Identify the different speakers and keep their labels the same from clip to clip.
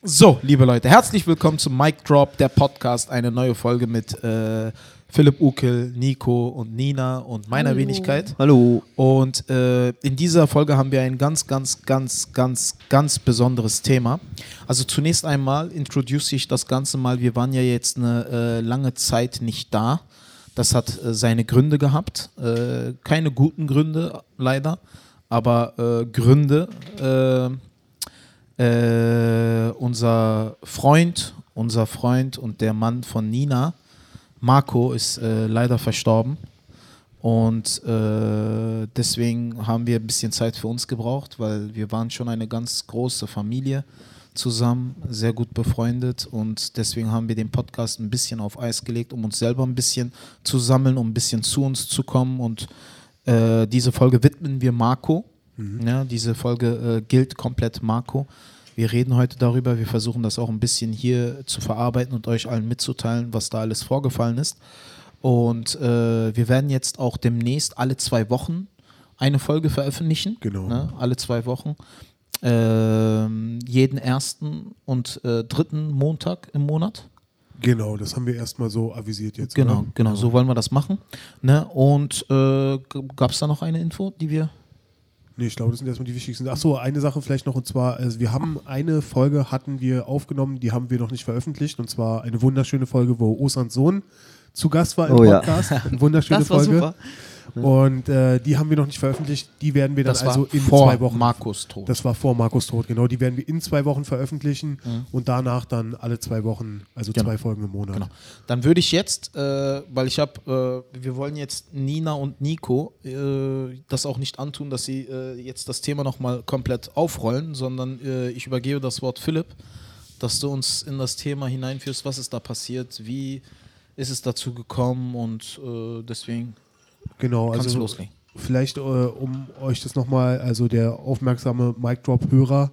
Speaker 1: So, liebe Leute, herzlich willkommen zum Mic Drop, der Podcast. Eine neue Folge mit äh, Philipp Ukel, Nico und Nina und meiner
Speaker 2: Hallo.
Speaker 1: Wenigkeit.
Speaker 3: Hallo.
Speaker 1: Und äh, in dieser Folge haben wir ein ganz, ganz, ganz, ganz, ganz besonderes Thema. Also zunächst einmal introduce ich das Ganze mal. Wir waren ja jetzt eine äh, lange Zeit nicht da. Das hat äh, seine Gründe gehabt. Äh, keine guten Gründe, leider, aber äh, Gründe. Äh, unser Freund, unser Freund und der Mann von Nina, Marco, ist äh, leider verstorben. Und äh, deswegen haben wir ein bisschen Zeit für uns gebraucht, weil wir waren schon eine ganz große Familie zusammen, sehr gut befreundet und deswegen haben wir den Podcast ein bisschen auf Eis gelegt, um uns selber ein bisschen zu sammeln, um ein bisschen zu uns zu kommen und äh, diese Folge widmen wir Marco. Ja, diese Folge äh, gilt komplett Marco. Wir reden heute darüber, wir versuchen das auch ein bisschen hier zu verarbeiten und euch allen mitzuteilen, was da alles vorgefallen ist. Und äh, wir werden jetzt auch demnächst alle zwei Wochen eine Folge veröffentlichen.
Speaker 2: Genau.
Speaker 1: Ne? Alle zwei Wochen. Ähm, jeden ersten und äh, dritten Montag im Monat.
Speaker 2: Genau, das haben wir erstmal so avisiert jetzt.
Speaker 1: Genau,
Speaker 2: oder?
Speaker 1: genau, so wollen wir das machen. Ne? Und äh, gab es da noch eine Info, die wir.
Speaker 2: Nee, ich glaube, das sind erstmal die wichtigsten. Achso, eine Sache vielleicht noch und zwar, also wir haben eine Folge hatten wir aufgenommen, die haben wir noch nicht veröffentlicht und zwar eine wunderschöne Folge, wo Osans Sohn zu Gast war im
Speaker 3: Oh ja.
Speaker 2: Podcast. Eine wunderschöne
Speaker 4: Das war
Speaker 2: Folge.
Speaker 4: super.
Speaker 2: Und äh, die haben wir noch nicht veröffentlicht. Die werden wir dann
Speaker 1: Das
Speaker 2: also
Speaker 1: war
Speaker 2: in
Speaker 1: vor
Speaker 2: zwei Wochen.
Speaker 1: Markus Tod.
Speaker 2: Das war vor Markus Tod, genau. Die werden wir in zwei Wochen veröffentlichen
Speaker 1: Mhm.
Speaker 2: und danach dann alle zwei Wochen, also
Speaker 1: Genau.
Speaker 2: zwei Folgen im Monat.
Speaker 1: Genau. Dann würde ich jetzt, äh, weil ich habe, äh, wir wollen jetzt Nina und Nico äh, das auch nicht antun, dass sie äh, jetzt das Thema nochmal komplett aufrollen, sondern äh, ich übergebe das Wort Philipp, dass du uns in das Thema hineinführst, was ist da passiert, wie ist es dazu gekommen und äh, deswegen
Speaker 2: Genau,
Speaker 1: kannst du
Speaker 2: also
Speaker 1: loslegen.
Speaker 2: vielleicht äh, um euch das nochmal, also der aufmerksame Mic Drop Hörer,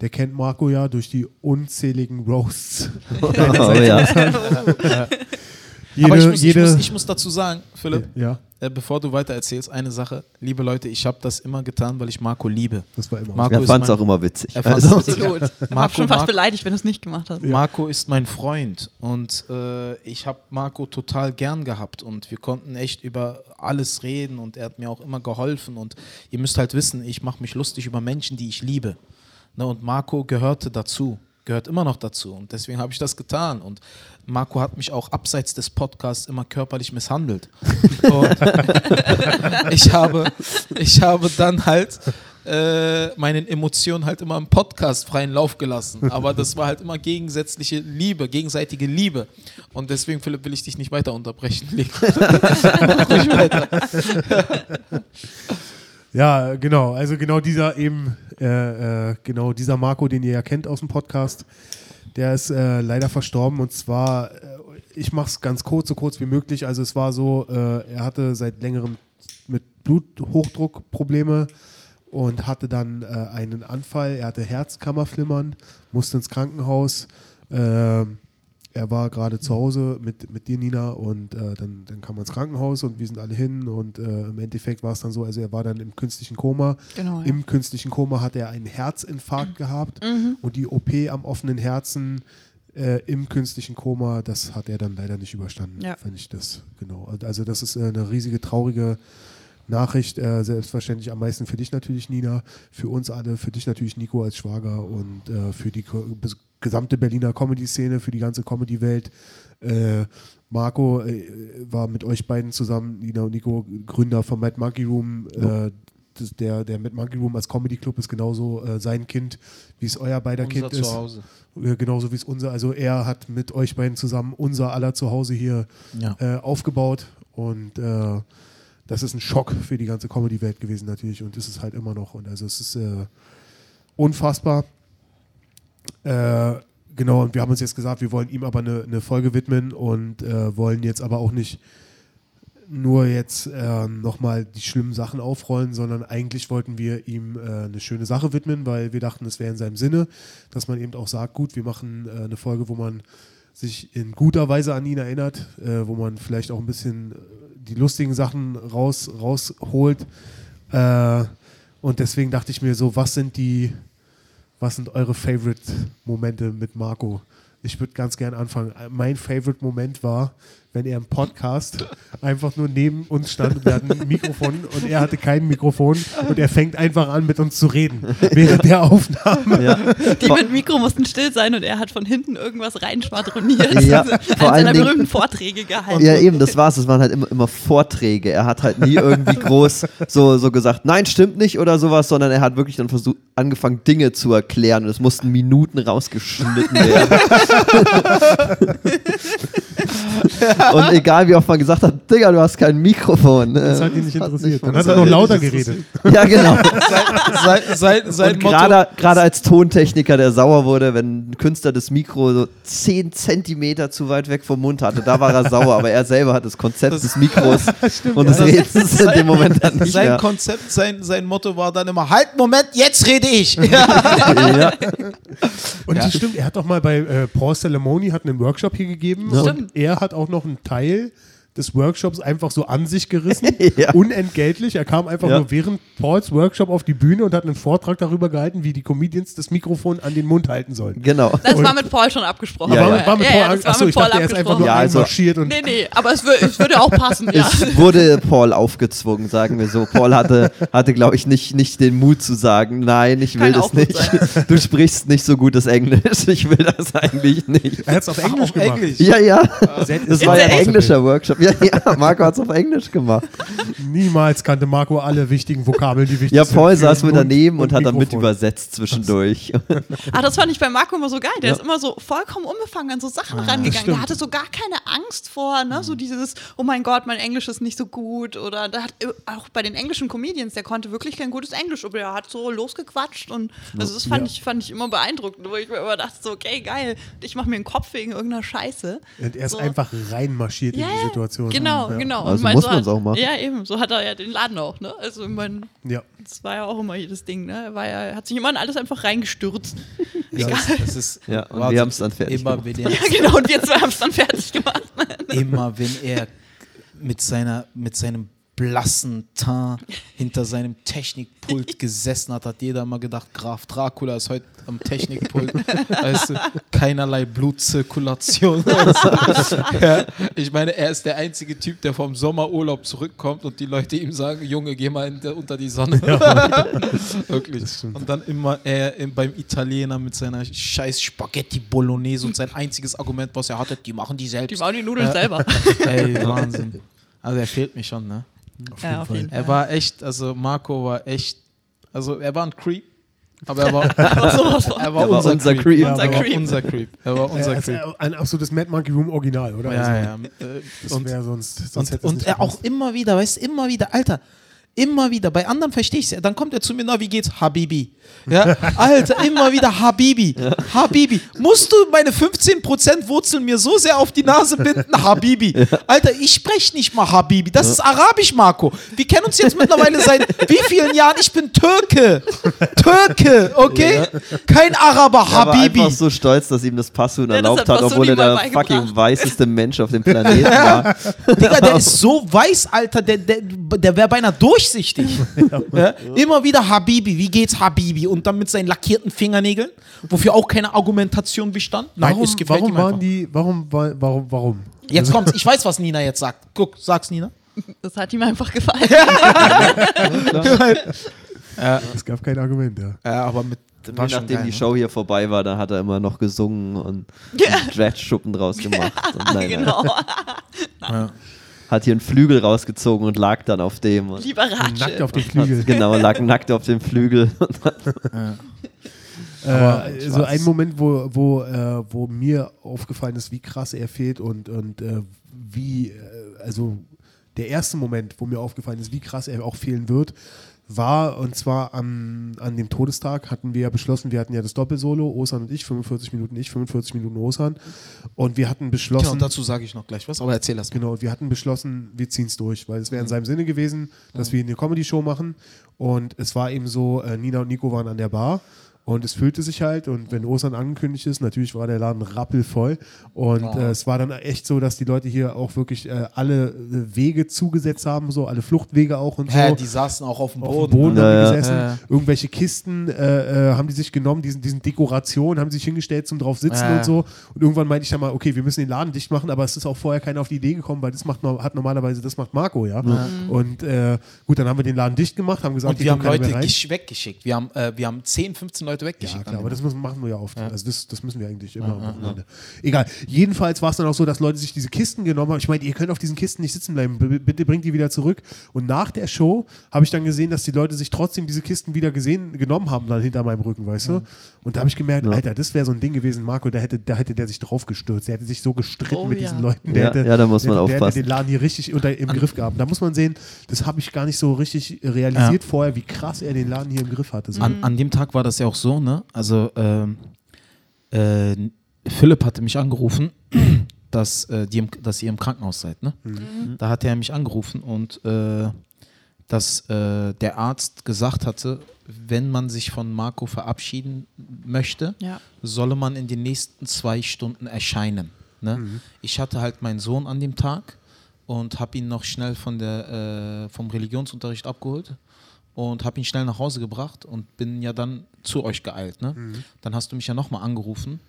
Speaker 2: der kennt Marco ja durch die unzähligen Roasts.
Speaker 3: Oh, ja.
Speaker 2: jede,
Speaker 1: Aber ich muss,
Speaker 2: jede,
Speaker 1: ich, muss, ich muss dazu sagen, Philipp,
Speaker 2: ja,
Speaker 1: äh, bevor du weiter erzählst, eine Sache. Liebe Leute, ich habe das immer getan, weil ich Marco liebe.
Speaker 2: das war immer.
Speaker 1: Marco
Speaker 3: Er fand es auch immer witzig.
Speaker 1: Er fand's
Speaker 3: Also,
Speaker 1: witzig.
Speaker 4: Absolut. Ich
Speaker 1: Marco
Speaker 4: war schon fast
Speaker 1: mag-
Speaker 4: beleidigt, wenn du es nicht gemacht hast.
Speaker 1: Marco ist mein Freund und äh, ich habe Marco total gern gehabt und wir konnten echt über alles reden und er hat mir auch immer geholfen und ihr müsst halt wissen, ich mache mich lustig über Menschen, die ich liebe. Ne, und Marco gehörte dazu, gehört immer noch dazu und deswegen habe ich das getan und Marco hat mich auch abseits des Podcasts immer körperlich misshandelt. Und ich, habe, ich habe dann halt äh, meinen Emotionen halt immer im Podcast freien Lauf gelassen. Aber das war halt immer gegensätzliche Liebe, gegenseitige Liebe. Und deswegen, Philipp, will ich dich nicht weiter unterbrechen. Weiter.
Speaker 2: Ja, genau. Also genau dieser eben, äh, äh, genau dieser Marco, den ihr ja kennt aus dem Podcast, der ist äh, leider verstorben und zwar, äh, ich mache es ganz kurz, so kurz wie möglich. Also es war so, äh, er hatte seit längerem mit Bluthochdruck Probleme und hatte dann äh, einen Anfall. Er hatte Herzkammerflimmern, musste ins Krankenhaus. Ähm, er war gerade zu Hause mit, mit dir, Nina, und äh, dann, dann kam er ins Krankenhaus und wir sind alle hin und äh, im Endeffekt war es dann so, also er war dann im künstlichen Koma.
Speaker 4: Genau, ja.
Speaker 2: Im künstlichen Koma hat er einen Herzinfarkt gehabt
Speaker 4: Mhm.
Speaker 2: und die OP am offenen Herzen äh, im künstlichen Koma, das hat er dann leider nicht überstanden,
Speaker 4: Ja.
Speaker 2: wenn ich das, genau. Also das ist äh, eine riesige, traurige Nachricht, äh, selbstverständlich am meisten für dich natürlich, Nina, für uns alle, für dich natürlich, Nico, als Schwager und äh, für die gesamte Berliner Comedy-Szene, für die ganze Comedy-Welt. Äh, Marco äh, war mit euch beiden zusammen, Nina und Nico, Gründer vom Mad Monkey Room. Äh, das, der, der Mad Monkey Room als Comedy Club ist genauso äh, sein Kind, wie es euer beider
Speaker 1: Unser
Speaker 2: Kind ist.
Speaker 1: Zuhause.
Speaker 2: Äh, genauso wie es unser. Also er hat mit euch beiden zusammen unser aller Zuhause hier
Speaker 1: Ja.
Speaker 2: äh, aufgebaut und äh, das ist ein Schock für die ganze Comedy-Welt gewesen natürlich und ist es halt immer noch. Und also es ist äh, unfassbar. Äh, genau, und wir haben uns jetzt gesagt, wir wollen ihm aber eine, eine Folge widmen und äh, wollen jetzt aber auch nicht nur jetzt äh, nochmal die schlimmen Sachen aufrollen, sondern eigentlich wollten wir ihm äh, eine schöne Sache widmen, weil wir dachten, es wäre in seinem Sinne, dass man eben auch sagt, gut, wir machen äh, eine Folge, wo man sich in guter Weise an ihn erinnert, äh, wo man vielleicht auch ein bisschen die lustigen Sachen raus, rausholt. Und deswegen dachte ich mir so, was sind die, was sind eure Favorite-Momente mit Marco? Ich würde ganz gern anfangen. Mein Favorite-Moment war, wenn er im Podcast einfach nur neben uns stand und wir hatten ein Mikrofon und er hatte kein Mikrofon und er fängt einfach an mit uns zu reden während der Aufnahme.
Speaker 3: Ja.
Speaker 4: Die mit Mikro mussten still sein und er hat von hinten irgendwas reinschwadroniert.
Speaker 3: Ja,
Speaker 4: Also,
Speaker 3: vor allen Dingen-
Speaker 4: berühmten Vorträge gehalten.
Speaker 3: Ja, eben, das war's. Das waren halt immer, immer Vorträge. Er hat halt nie irgendwie groß so, so gesagt, nein, stimmt nicht oder sowas, sondern er hat wirklich dann versucht, angefangen, Dinge zu erklären und es mussten Minuten rausgeschnitten werden. und egal wie oft man gesagt hat, Digga, du hast kein Mikrofon.
Speaker 2: Das
Speaker 3: äh,
Speaker 2: hat ihn nicht
Speaker 3: hat
Speaker 2: interessiert. Dann hat er noch lauter geredet.
Speaker 3: Ja, genau. Und
Speaker 1: Motto.
Speaker 3: gerade als Tontechniker, der sauer wurde, wenn ein Künstler das Mikro so 10 Zentimeter zu weit weg vom Mund hatte, da war er sauer, aber er selber hat das Konzept des Mikros und des
Speaker 1: ja.
Speaker 3: Redens in dem Moment dann nicht
Speaker 1: sein
Speaker 3: mehr.
Speaker 1: Konzept, sein, sein Motto war dann immer: Halt, Moment, jetzt rede ich. Ja.
Speaker 3: Ja.
Speaker 2: Und
Speaker 1: Ja.
Speaker 2: das stimmt, er hat doch mal bei äh, Paul Salamoni hat einen Workshop hier gegeben
Speaker 3: Ja.
Speaker 2: und
Speaker 4: Stimmt.
Speaker 2: er hat auch noch einen Teil des Workshops einfach so an sich gerissen,
Speaker 3: Ja.
Speaker 2: unentgeltlich. Er kam einfach
Speaker 3: Ja.
Speaker 2: nur während Pauls Workshop auf die Bühne und hat einen Vortrag darüber gehalten, wie die Comedians das Mikrofon an den Mund halten sollen.
Speaker 3: Genau.
Speaker 4: Das
Speaker 2: Und-
Speaker 4: war mit Paul schon abgesprochen.
Speaker 3: Ja,
Speaker 2: war,
Speaker 3: ja.
Speaker 2: war mit
Speaker 4: ja,
Speaker 2: Paul,
Speaker 4: ja, war
Speaker 2: achso,
Speaker 4: mit
Speaker 2: ich
Speaker 4: Paul
Speaker 2: dachte, er ist einfach nur
Speaker 3: Ja, also-
Speaker 2: einmarschiert und
Speaker 4: Nee, nee, aber es, wür es würde auch passen, ja.
Speaker 3: Es wurde Paul aufgezwungen, sagen wir so. Paul hatte, hatte glaube ich, nicht, nicht den Mut zu sagen, nein, ich will
Speaker 4: Kann
Speaker 3: das nicht. Du sprichst nicht so gutes Englisch, ich will das eigentlich nicht.
Speaker 2: er hat es auf Englisch
Speaker 1: Auf
Speaker 2: gemacht.
Speaker 1: Englisch.
Speaker 3: Ja, ja, das war ja ein englischer Workshop. Ja, ja, Marco hat es auf Englisch gemacht.
Speaker 2: Niemals kannte Marco alle wichtigen Vokabeln, die wichtig
Speaker 3: Ja,
Speaker 2: sind.
Speaker 3: Paul
Speaker 2: für
Speaker 3: saß mit daneben und, hat dann mit übersetzt zwischendurch.
Speaker 4: Ah, das fand ich bei Marco immer so geil. Der
Speaker 3: Ja.
Speaker 4: ist immer so vollkommen unbefangen an so Sachen
Speaker 2: das
Speaker 4: rangegangen. Der hatte so gar keine Angst vor, ne? So dieses, oh mein Gott, mein Englisch ist nicht so gut. Oder da hat auch bei den englischen Comedians, der konnte wirklich kein gutes Englisch, aber er hat so losgequatscht und also das fand
Speaker 2: Ja.
Speaker 4: ich, fand ich immer beeindruckend, wo ich mir immer dachte, so, okay, geil, ich mache mir einen Kopf wegen irgendeiner Scheiße.
Speaker 2: Und er ist
Speaker 4: So.
Speaker 2: einfach reinmarschiert
Speaker 4: Ja,
Speaker 2: in die
Speaker 4: ja,
Speaker 2: Situation.
Speaker 4: Genau,
Speaker 2: ja.
Speaker 4: genau.
Speaker 3: Also
Speaker 4: mein,
Speaker 3: muss
Speaker 4: so
Speaker 3: man's
Speaker 4: hat-
Speaker 3: auch machen.
Speaker 4: Ja, eben. So hat er ja den Laden auch, ne? Also, ich meine,
Speaker 2: Ja.
Speaker 4: das war ja auch immer jedes Ding, ne? Er war ja, er hat sich immer in alles einfach reingestürzt.
Speaker 1: Das ist, das ist,
Speaker 3: Ja, und wir haben's dann fertig
Speaker 1: immer,
Speaker 3: gemacht.
Speaker 1: wenn er,
Speaker 4: Ja, genau. Und wir zwei haben es dann fertig gemacht.
Speaker 1: immer wenn er mit, seiner, mit seinem blassen Teint hinter seinem Technikpult gesessen hat, hat jeder mal gedacht, Graf Dracula ist heute am Technikpult. weißt du, keinerlei Blutzirkulation. ja, ich meine, er ist der einzige Typ, der vom Sommerurlaub zurückkommt und die Leute ihm sagen, Junge, geh mal der, unter die Sonne. Wirklich. Und dann immer er im- beim Italiener mit seiner scheiß Spaghetti Bolognese und sein einziges Argument, was er hatte, die machen die selbst.
Speaker 4: Die bauen die Nudeln
Speaker 1: Ja.
Speaker 4: selber.
Speaker 1: Ey, Wahnsinn. Also er fehlt mir schon, ne?
Speaker 4: Ja, auf jeden
Speaker 1: Er
Speaker 4: Fall.
Speaker 1: war echt, also Marco war echt, also er war ein Creep, aber er war, er war,
Speaker 3: Er war
Speaker 1: unser,
Speaker 3: unser
Speaker 1: Creep.
Speaker 3: Creep.
Speaker 1: Ja,
Speaker 4: Unser
Speaker 1: er war
Speaker 4: Creep.
Speaker 1: unser Creep. Er war unser
Speaker 2: Er ist
Speaker 1: Creep.
Speaker 2: ein absolutes Mad Monkey Room Original, oder?
Speaker 1: Ja,
Speaker 2: Also,
Speaker 1: ja.
Speaker 2: Das
Speaker 1: Und,
Speaker 2: sonst, sonst
Speaker 1: und,
Speaker 2: hätte es
Speaker 1: und er auch immer wieder, weißt du, immer wieder, Alter, immer wieder. Bei anderen verstehe ich es. Dann kommt er zu mir, na, wie geht's? Habibi. Ja, Alter, immer wieder Habibi. Habibi. Musst du meine 15% Wurzeln mir so sehr auf die Nase binden? Habibi. Alter, ich spreche nicht mal Habibi. Das ist Arabisch, Marco. Wir kennen uns jetzt mittlerweile seit wie vielen Jahren? Ich bin Türke. Türke, okay? Kein Araber,
Speaker 3: Er war
Speaker 1: Habibi.
Speaker 3: einfach so stolz, dass ihm das
Speaker 4: das
Speaker 3: erlaubt
Speaker 4: hat
Speaker 3: obwohl er der fucking weißeste Mensch auf dem Planeten war.
Speaker 1: Digga, der ist so weiß, Alter, der, der, der wäre beinahe durchsichtig. Ja? Immer wieder Habibi, wie geht's Habibi? Und dann mit seinen lackierten Fingernägeln, wofür auch keine Argumentation bestand. Nein,
Speaker 2: Warum,
Speaker 1: es gefällt
Speaker 2: warum
Speaker 1: ihm
Speaker 2: waren
Speaker 1: einfach.
Speaker 2: die, warum, wa- warum, warum?
Speaker 1: Jetzt kommt's, ich weiß, was Nina jetzt sagt. Guck, sag's Nina.
Speaker 4: Das hat ihm einfach gefallen.
Speaker 2: Es gab kein Argument, ja.
Speaker 1: Ja, aber mit war
Speaker 3: nachdem
Speaker 1: geil,
Speaker 3: die
Speaker 1: ne?
Speaker 3: Show hier vorbei war, da hat er immer noch gesungen und
Speaker 4: Ja.
Speaker 3: Dredge-Schuppen draus gemacht. Und nein,
Speaker 4: genau.
Speaker 1: Ja.
Speaker 3: Hat hier einen Flügel rausgezogen und lag dann auf dem. Und
Speaker 4: Lieber
Speaker 2: Nackt
Speaker 4: Ratsche.
Speaker 2: auf den Flügel.
Speaker 3: genau, lag nackt auf dem Flügel.
Speaker 1: Aber
Speaker 2: Äh, so ein Moment, wo, wo, äh, wo mir aufgefallen ist, wie krass er fehlt und, und äh, wie, äh, also der erste Moment, wo mir aufgefallen ist, wie krass er auch fehlen wird, war, und zwar am, an dem Todestag hatten wir ja beschlossen, wir hatten ja das Doppelsolo, Osan und ich, 45 Minuten ich, 45 Minuten Osan. Und wir hatten beschlossen.
Speaker 1: Genau, dazu sage ich noch gleich was, aber erzähl das mal.
Speaker 2: Genau, und wir hatten beschlossen, wir ziehen es durch, weil es wäre in seinem Sinne gewesen, dass wir eine Comedy-Show machen. Und es war eben so, äh, Nina und Nico waren an der Bar Und es füllte sich halt und wenn Ostern angekündigt ist, natürlich war der Laden rappelvoll. Und
Speaker 1: Wow.
Speaker 2: äh, es war dann echt so, dass die Leute hier auch wirklich äh, alle äh, Wege zugesetzt haben, so alle Fluchtwege auch und
Speaker 1: Hä,
Speaker 2: so.
Speaker 1: die saßen auch auf dem
Speaker 2: auf
Speaker 1: Boden.
Speaker 2: dem Boden
Speaker 1: ne?
Speaker 2: haben
Speaker 3: Ja,
Speaker 2: gesessen.
Speaker 1: Ja, ja.
Speaker 2: Irgendwelche Kisten äh, äh, haben die sich genommen, diesen, diesen Dekorationen, haben sich hingestellt zum drauf sitzen und so. Und irgendwann meinte ich dann mal, okay, wir müssen den Laden dicht machen, aber es ist auch vorher keiner auf die Idee gekommen, weil das macht, hat normalerweise, das macht Marco, ja. Und äh, gut, dann haben wir den Laden dicht gemacht, haben gesagt,
Speaker 1: Und wir haben Leute weggeschickt. Wir haben, äh, wir haben 10, 15 Leute
Speaker 2: Ja,
Speaker 1: weggeschickt.
Speaker 2: klar,
Speaker 1: an
Speaker 2: aber
Speaker 1: dem
Speaker 2: das müssen, machen wir ja oft.
Speaker 1: Ja.
Speaker 2: Also das, das müssen wir eigentlich immer am Wochenende. Egal. Jedenfalls war es dann auch so, dass Leute sich diese Kisten genommen haben. Ich meine, ihr könnt auf diesen Kisten nicht sitzen bleiben. B bitte bringt die wieder zurück. Und nach der Show habe ich dann gesehen, dass die Leute sich trotzdem diese Kisten wieder gesehen, genommen haben, dann hinter meinem Rücken, weißt du? Und da habe ich gemerkt, Alter, das wäre so ein Ding gewesen, Marco, da hätte, da hätte der sich drauf gestürzt. Der hätte sich so gestritten
Speaker 4: Oh,
Speaker 2: mit
Speaker 4: ja.
Speaker 2: diesen Leuten. Der
Speaker 3: Ja,
Speaker 2: hätte,
Speaker 3: ja, da muss man
Speaker 2: der, der
Speaker 3: aufpassen.
Speaker 2: hätte den Laden hier richtig unter, im Griff gehabt. Da muss man sehen, das habe ich gar nicht so richtig realisiert vorher, wie krass er den Laden hier im Griff hatte. So.
Speaker 1: An, an dem Tag war das ja auch so, ne? Also ähm, äh, Philipp hatte mich angerufen, dass, äh, die im, dass ihr im Krankenhaus seid, ne? Da hat er mich angerufen und äh, dass äh, der Arzt gesagt hatte, wenn man sich von Marco verabschieden möchte,
Speaker 4: Ja.
Speaker 1: solle man in den nächsten zwei Stunden erscheinen. Ne? Ich hatte halt meinen Sohn an dem Tag und habe ihn noch schnell von der, äh, vom Religionsunterricht abgeholt und habe ihn schnell nach Hause gebracht und bin ja dann zu euch geeilt. Ne? Dann hast du mich ja nochmal angerufen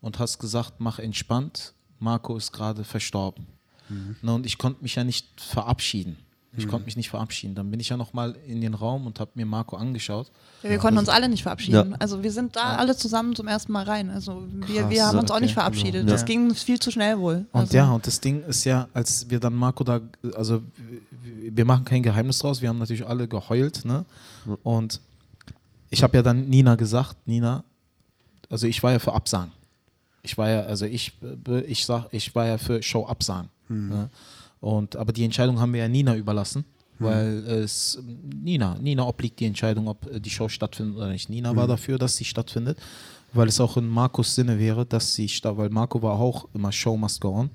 Speaker 1: und hast gesagt, mach entspannt, Marco ist gerade verstorben. Ne, und ich konnte mich ja nicht verabschieden. Ich konnte mich nicht verabschieden. Dann bin ich ja nochmal in den Raum und habe mir Marco angeschaut.
Speaker 4: Ja, wir konnten uns alle nicht verabschieden.
Speaker 3: Ja.
Speaker 4: Also wir sind da alle zusammen zum ersten Mal rein. Also wir,
Speaker 1: Krass,
Speaker 4: wir haben uns auch
Speaker 1: okay,
Speaker 4: nicht verabschiedet.
Speaker 1: genau.
Speaker 4: Das
Speaker 1: Ja.
Speaker 4: ging viel zu schnell wohl.
Speaker 1: Und
Speaker 4: also,
Speaker 1: ja, und das Ding ist ja, als wir dann Marco da, also wir- machen kein Geheimnis draus, wir haben natürlich alle geheult, ne? Und ich habe ja dann Nina gesagt, Nina, also ich war ja für Absagen. Ich war ja, also ich, ich sag, ich war ja für Show Absagen. Ne? Und aber die Entscheidung haben wir ja Nina überlassen, weil es Nina, Nina obliegt die Entscheidung, ob die Show stattfindet oder nicht. Nina war dafür, dass sie stattfindet, weil es auch in Markus Sinne wäre, dass sie statt, weil Marco war auch immer Show must go on.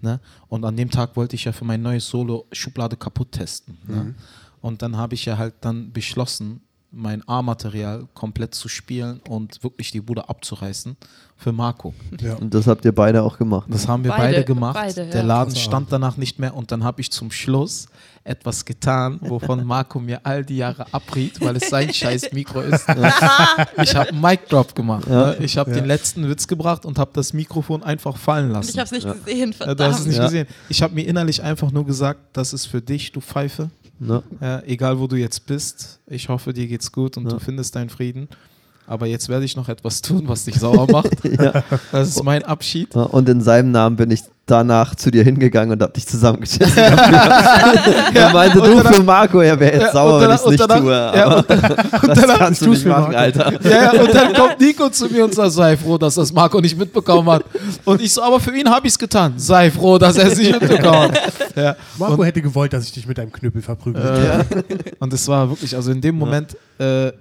Speaker 1: Ne? Und an dem Tag wollte ich ja für mein neues Solo Schublade kaputt testen. Ne? Und dann habe ich ja halt dann beschlossen, mein A-Material komplett zu spielen und wirklich die Bude abzureißen für Marco.
Speaker 2: Ja.
Speaker 3: Und das habt ihr beide auch gemacht.
Speaker 1: Das haben wir beide,
Speaker 4: Beide-
Speaker 1: gemacht.
Speaker 4: beide,
Speaker 1: Der
Speaker 4: ja.
Speaker 1: Laden
Speaker 2: Krasser
Speaker 1: stand danach nicht mehr und dann habe ich zum Schluss etwas getan, wovon Marco mir all die Jahre abriet, weil es sein scheiß Mikro ist. Ich habe einen Mic Drop gemacht. Ne? Ich habe
Speaker 2: Ja.
Speaker 1: den letzten Witz gebracht und habe das Mikrofon einfach fallen lassen.
Speaker 4: ich habe es nicht gesehen,
Speaker 1: Ja,
Speaker 4: verdammt.
Speaker 1: du hast es nicht
Speaker 3: Ja.
Speaker 1: gesehen. Ich habe mir innerlich einfach nur gesagt, das ist für dich, du Pfeife.
Speaker 3: Ne?
Speaker 1: Ja, egal wo du jetzt bist. Ich hoffe, dir geht's gut und
Speaker 3: Ja.
Speaker 1: du findest deinen Frieden. Aber jetzt werde ich noch etwas tun, was dich sauer macht. Das ist mein Abschied.
Speaker 3: Ja, Und in seinem Namen bin ich danach zu dir hingegangen und hab dich zusammengeschissen. er meinte,
Speaker 1: und
Speaker 3: du
Speaker 1: danach-
Speaker 3: für Marco, er wäre jetzt
Speaker 1: Ja,
Speaker 3: sauer,
Speaker 1: und
Speaker 3: wenn ich es nicht
Speaker 1: und danach-
Speaker 3: tue.
Speaker 1: ja,
Speaker 3: Aber
Speaker 1: und
Speaker 3: das
Speaker 1: danach-
Speaker 3: kannst du nicht
Speaker 2: für
Speaker 3: machen,
Speaker 2: Marco.
Speaker 3: Alter.
Speaker 1: Ja, ja, und dann kommt Nico zu mir und sagt, sei froh, dass das Marco nicht mitbekommen hat. Und ich so, aber für ihn habe ich es getan. Sei froh, dass er es nicht mitbekommen hat. Ja.
Speaker 2: Marco hätte gewollt, dass ich dich mit einem Knüppel verprügel.
Speaker 1: Äh, und es war wirklich, also in dem Moment, äh,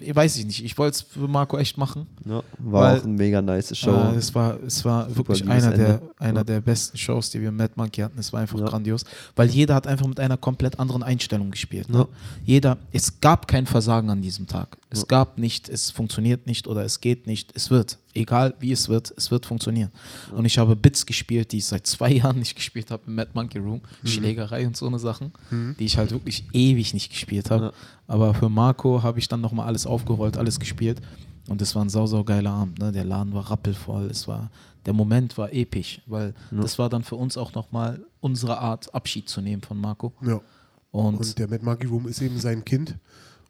Speaker 1: ich weiß ich nicht, ich wollte es für Marco echt machen.
Speaker 3: Ja, war
Speaker 1: Weil-
Speaker 3: auch eine mega nice Show.
Speaker 1: Äh, es war, es war wirklich einer, der, einer
Speaker 3: Ja.
Speaker 1: der besten Shows, die wir im Mad Monkey hatten. Es war einfach
Speaker 3: Ja.
Speaker 1: grandios, weil jeder hat einfach mit einer komplett anderen Einstellung gespielt. Ne? Jeder, es gab kein Versagen an diesem Tag. Es gab nicht, es funktioniert nicht oder es geht nicht. Es wird, egal wie es wird, es wird funktionieren. Und ich habe Bits gespielt, die ich seit zwei Jahren nicht gespielt habe im Mad Monkey Room,
Speaker 3: Mhm.
Speaker 1: Schlägerei und so eine Sachen, die ich halt wirklich ewig nicht gespielt habe.
Speaker 3: Ja.
Speaker 1: Aber für Marco habe ich dann nochmal alles aufgerollt, alles gespielt. Und es war ein sau, sau geiler Abend. Ne? Der Laden war rappelvoll. Es war, der Moment war episch, weil das war dann für uns auch nochmal unsere Art, Abschied zu nehmen von Marco.
Speaker 2: Ja.
Speaker 1: Und,
Speaker 2: Und der Mad Monkey Room ist eben sein Kind.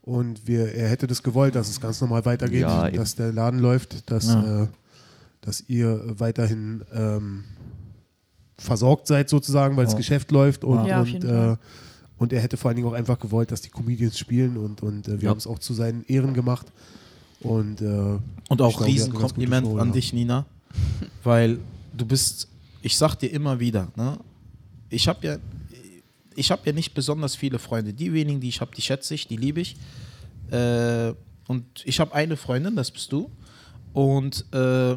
Speaker 2: Und wir, er hätte das gewollt, dass es ganz normal weitergeht,
Speaker 3: Ja,
Speaker 2: dass der Laden läuft, dass,
Speaker 1: Ja.
Speaker 2: äh, dass ihr weiterhin ähm, versorgt seid sozusagen, weil das
Speaker 1: Ja.
Speaker 2: Geschäft läuft und, und, äh, und er hätte vor allen Dingen auch einfach gewollt, dass die Comedians spielen und, und äh, wir
Speaker 3: Ja.
Speaker 2: haben es auch zu seinen Ehren gemacht. Und, äh,
Speaker 1: und auch Riesenkompliment an dich, Nina, weil du bist, ich sag dir immer wieder, ne? ich habe ja, ich habe ja nicht besonders viele Freunde. Die wenigen, die ich habe, die schätze ich, die liebe ich. Äh, und ich habe eine Freundin, das bist du. Und äh,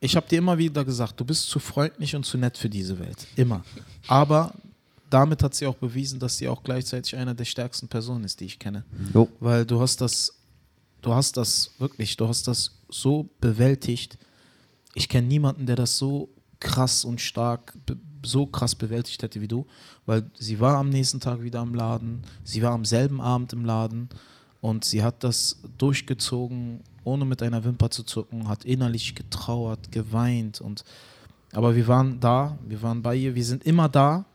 Speaker 1: ich habe dir immer wieder gesagt, du bist zu freundlich und zu nett für diese Welt. Immer. Aber damit hat sie auch bewiesen, dass sie auch gleichzeitig einer der stärksten Personen ist, die ich kenne.
Speaker 3: Jo.
Speaker 1: Weil du hast das, du hast das wirklich, du hast das so bewältigt. Ich kenne niemanden, der das so krass und stark, be- so krass bewältigt hätte wie du, weil sie war am nächsten Tag wieder am Laden, sie war am selben Abend im Laden und sie hat das durchgezogen, ohne mit einer Wimper zu zucken, hat innerlich getrauert, geweint und aber wir waren da, wir waren bei ihr, wir sind immer da.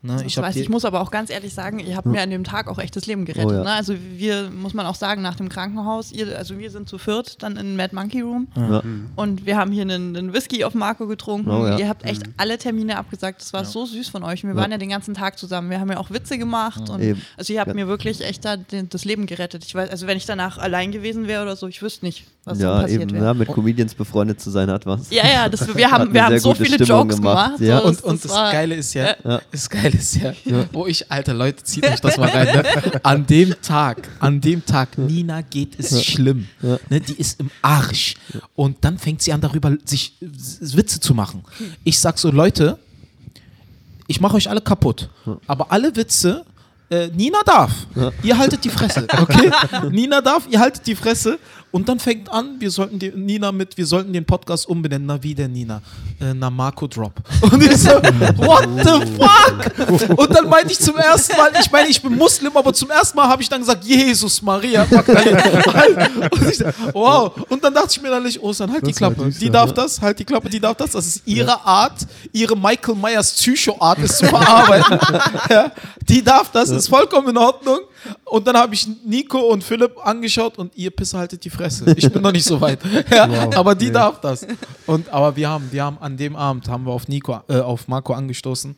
Speaker 1: Ne?
Speaker 4: Ich, weiß, ich muss aber auch ganz ehrlich sagen, ihr habt mir an dem Tag auch echt das Leben gerettet.
Speaker 3: Oh ja.
Speaker 4: ne? Also wir, muss man auch sagen, nach dem Krankenhaus, ihr, also wir sind zu viert dann in Mad Monkey Room
Speaker 3: Ja.
Speaker 4: und wir haben hier einen, einen Whisky auf Marco getrunken.
Speaker 3: Oh ja.
Speaker 4: Ihr habt echt alle Termine abgesagt. Das war so süß von euch. Und wir
Speaker 3: Ja.
Speaker 4: waren ja den ganzen Tag zusammen. Wir haben ja auch Witze gemacht. Und
Speaker 3: Eben.
Speaker 4: also ihr habt
Speaker 3: Ja.
Speaker 4: mir wirklich echt da den, das Leben gerettet. Ich weiß, also wenn ich danach allein gewesen wäre oder so, ich wüsste nicht, was
Speaker 3: Ja,
Speaker 4: passiert
Speaker 3: eben,
Speaker 4: wäre.
Speaker 3: ja, mit Comedians befreundet zu sein hat was.
Speaker 4: Ja, ja, das, wir haben, wir haben so viele
Speaker 3: Stimmung
Speaker 4: Jokes
Speaker 3: gemacht,
Speaker 4: gemacht.
Speaker 3: ja.
Speaker 4: so,
Speaker 1: Und, und das,
Speaker 4: war-
Speaker 1: Geile ist ja,
Speaker 4: Ja.
Speaker 3: Ja.
Speaker 1: das Geile ist ja, wo ich, Alter, Leute, zieht euch das mal rein. Ne? An dem Tag, an dem Tag, Nina geht es schlimm. Ne? Die ist im Arsch. Und dann fängt sie an, darüber sich Witze zu machen. Ich sag so, Leute, ich mache euch alle kaputt. Aber alle Witze, äh, Nina darf. Ihr haltet die Fresse, okay? Nina darf, ihr haltet die Fresse. Und dann fängt an, wir sollten die, Nina mit, wir sollten den Podcast umbenennen. Na, wie denn Nina? Äh, na, Marco Drop. Und ich so, what the fuck? Und dann meinte ich zum ersten Mal, ich meine, ich bin Muslim, aber zum ersten Mal habe ich dann gesagt, Jesus Maria. Und ich, wow. Und dann dachte ich mir dann nicht, Ostern, halt die Klappe.
Speaker 2: düster,
Speaker 1: Die darf das, halt die Klappe, die darf das. Das ist ihre Art, ihre Michael Myers Psycho-Art, es zu verarbeiten. ja, die darf das, ist vollkommen in Ordnung. Und dann habe ich Nico und Philipp angeschaut und ihr Pisser haltet die Fresse. Ich bin noch nicht so weit. Ja,
Speaker 2: Wow.
Speaker 1: aber die
Speaker 2: Nee.
Speaker 1: darf das. Und, aber wir haben, wir haben an dem Abend haben wir auf Nico, äh, auf Marco angestoßen,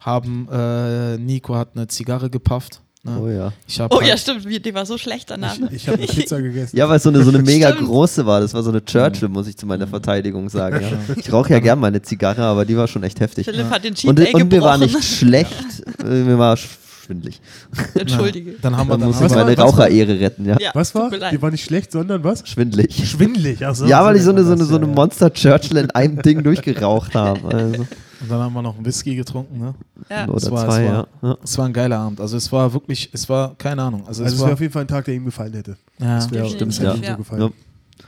Speaker 1: haben äh, Nico hat eine Zigarre gepafft. Ne?
Speaker 3: Oh ja.
Speaker 1: Ich
Speaker 4: Oh
Speaker 1: halt-
Speaker 4: ja, stimmt, die war so schlecht danach. ne?
Speaker 2: Ich habe eine Pizza gegessen.
Speaker 3: Ja, weil es so eine, so eine mega
Speaker 4: Stimmt.
Speaker 3: große war. Das war so eine Churchill, muss ich zu meiner Verteidigung sagen. Ja. Ich rauche ja gern meine Zigarre, aber die war schon echt heftig.
Speaker 4: Philipp hat den Cheat
Speaker 3: Und,
Speaker 4: Day
Speaker 3: und mir war nicht schlecht, äh, mir war schwindlig.
Speaker 4: Entschuldige.
Speaker 1: Dann haben wir
Speaker 3: Dann
Speaker 1: dann
Speaker 3: muss
Speaker 1: haben
Speaker 3: ich meine Raucherehre retten, ja.
Speaker 4: Ja,
Speaker 2: Was war? Die war nicht schlecht, sondern was?
Speaker 3: Schwindlig.
Speaker 2: Schwindelig. Ach so,
Speaker 3: Ja, weil ich so eine, so eine, so eine
Speaker 2: ja.
Speaker 3: Monster Churchill in einem Ding durchgeraucht habe. Also,
Speaker 1: und dann haben wir noch einen Whisky getrunken. Ne?
Speaker 4: Ja.
Speaker 3: oder
Speaker 1: Es war-
Speaker 3: zwei,
Speaker 1: es
Speaker 3: ja.
Speaker 1: war-
Speaker 3: ja.
Speaker 1: Es war ein geiler Abend. Also es war wirklich, es war, keine Ahnung. Also,
Speaker 2: Also
Speaker 1: es
Speaker 2: es
Speaker 1: war,
Speaker 2: wäre auf jeden Fall ein Tag, der ihm gefallen hätte.
Speaker 1: ja,
Speaker 2: Das wäre ihm
Speaker 4: ja.
Speaker 2: so gefallen.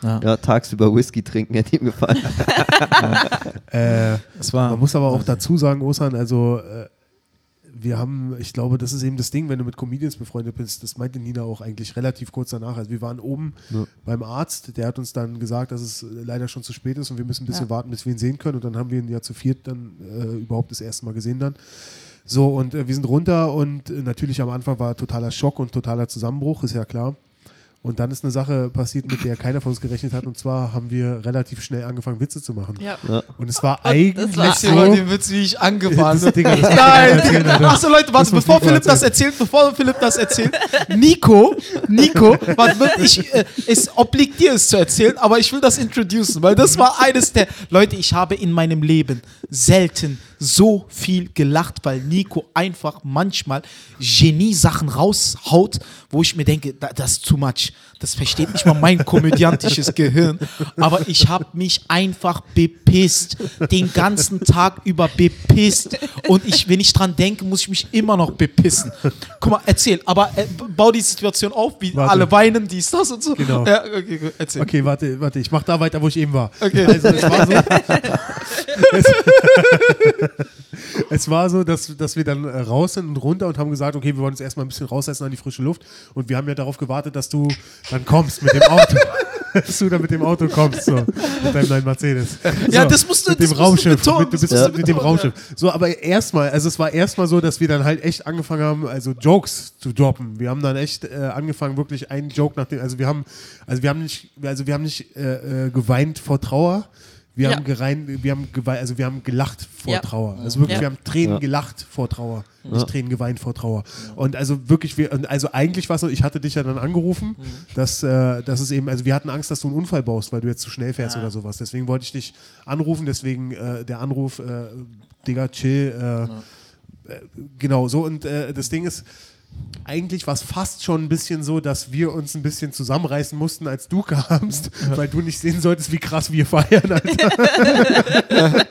Speaker 3: Ja.
Speaker 1: ja,
Speaker 3: ja, tagsüber Whisky trinken hätte ihm gefallen.
Speaker 2: Äh,
Speaker 1: es war,
Speaker 2: man muss aber auch dazu sagen, Osan, also äh, wir haben, ich glaube, das ist eben das Ding, wenn du mit Comedians befreundet bist, das meinte Nina auch eigentlich relativ kurz danach. Also wir waren oben
Speaker 3: Ja.
Speaker 2: beim Arzt, der hat uns dann gesagt, dass es leider schon zu spät ist und wir müssen ein bisschen
Speaker 4: Ja.
Speaker 2: warten, bis wir ihn sehen können. Und dann haben wir ihn ja zu viert dann äh, überhaupt das erste Mal gesehen dann. So, und äh, wir sind runter und äh, natürlich am Anfang war totaler Schock und totaler Zusammenbruch, ist ja klar. Und dann ist eine Sache passiert, mit der keiner von uns gerechnet hat. Und zwar haben wir relativ schnell angefangen, Witze zu machen.
Speaker 4: Ja.
Speaker 3: Ja.
Speaker 2: Und es war
Speaker 4: Und
Speaker 2: eigentlich
Speaker 4: das war-
Speaker 2: so,
Speaker 1: den Witz, wie ich
Speaker 2: Das-. Digga, das-
Speaker 1: Nein!
Speaker 2: Alter.
Speaker 1: Achso, Leute, warte,
Speaker 2: Das
Speaker 1: bevor
Speaker 2: Nico
Speaker 1: Philipp das
Speaker 2: erzählen.
Speaker 1: erzählt, bevor Philipp das erzählt, Nico, Nico, warte, ich, äh, es obliegt dir es zu erzählen, aber ich will das introducen, weil das war eines der, Leute, ich habe in meinem Leben selten so viel gelacht, weil Nico einfach manchmal Genie-Sachen raushaut, wo ich mir denke, da, das ist too much. Das versteht nicht mal mein komödiantisches Gehirn. Aber ich habe mich einfach bepisst. Den ganzen Tag über bepisst. Und ich, wenn ich dran denke, muss ich mich immer noch bepissen. Guck mal, erzähl. Aber äh, bau die Situation auf, wie
Speaker 2: Warte.
Speaker 1: alle weinen, dies, das und so.
Speaker 2: Genau.
Speaker 1: Ja, okay, erzähl.
Speaker 2: Okay, warte, warte, ich mach da weiter, wo ich eben war.
Speaker 1: Okay.
Speaker 2: Also es war so, es, es war so, dass, dass wir dann äh, raus sind und runter und haben gesagt, okay, wir wollen uns erstmal ein bisschen raussetzen an die frische Luft. Und wir haben ja darauf gewartet, dass du dann kommst mit dem Auto. dass du dann mit dem Auto kommst, so, mit deinem neuen Mercedes.
Speaker 1: Ja,
Speaker 2: so,
Speaker 1: das musst du-
Speaker 2: mit dem Raumschiff.
Speaker 1: betonen,
Speaker 2: mit, du bist
Speaker 1: du
Speaker 2: mit dem Raumschiff. So, aber erstmal, also es war erstmal so, dass wir dann halt echt angefangen haben, also Jokes zu droppen. Wir haben dann echt äh, angefangen, wirklich einen Joke nach dem, also wir haben, also wir haben nicht, also wir haben nicht äh, äh, geweint vor Trauer. Wir
Speaker 4: Ja.
Speaker 2: haben gerein, wir haben geweint, also wir haben gelacht vor
Speaker 4: Ja.
Speaker 2: Trauer. Also wirklich,
Speaker 4: Ja.
Speaker 2: wir haben Tränen
Speaker 3: Ja.
Speaker 2: gelacht vor Trauer, nicht Tränen geweint vor Trauer. Und also wirklich, wir, also eigentlich war es so, ich hatte dich ja dann angerufen, dass, äh, dass es eben, also wir hatten Angst, dass du einen Unfall baust, weil du jetzt zu schnell fährst oder sowas. Deswegen wollte ich dich anrufen, deswegen äh, der Anruf, äh, Digga, chill, äh, äh, genau so. Und äh, das Ding ist, eigentlich war es fast schon ein bisschen so, dass wir uns ein bisschen zusammenreißen mussten, als du kamst, weil du nicht sehen solltest, wie krass wir feiern, Alter.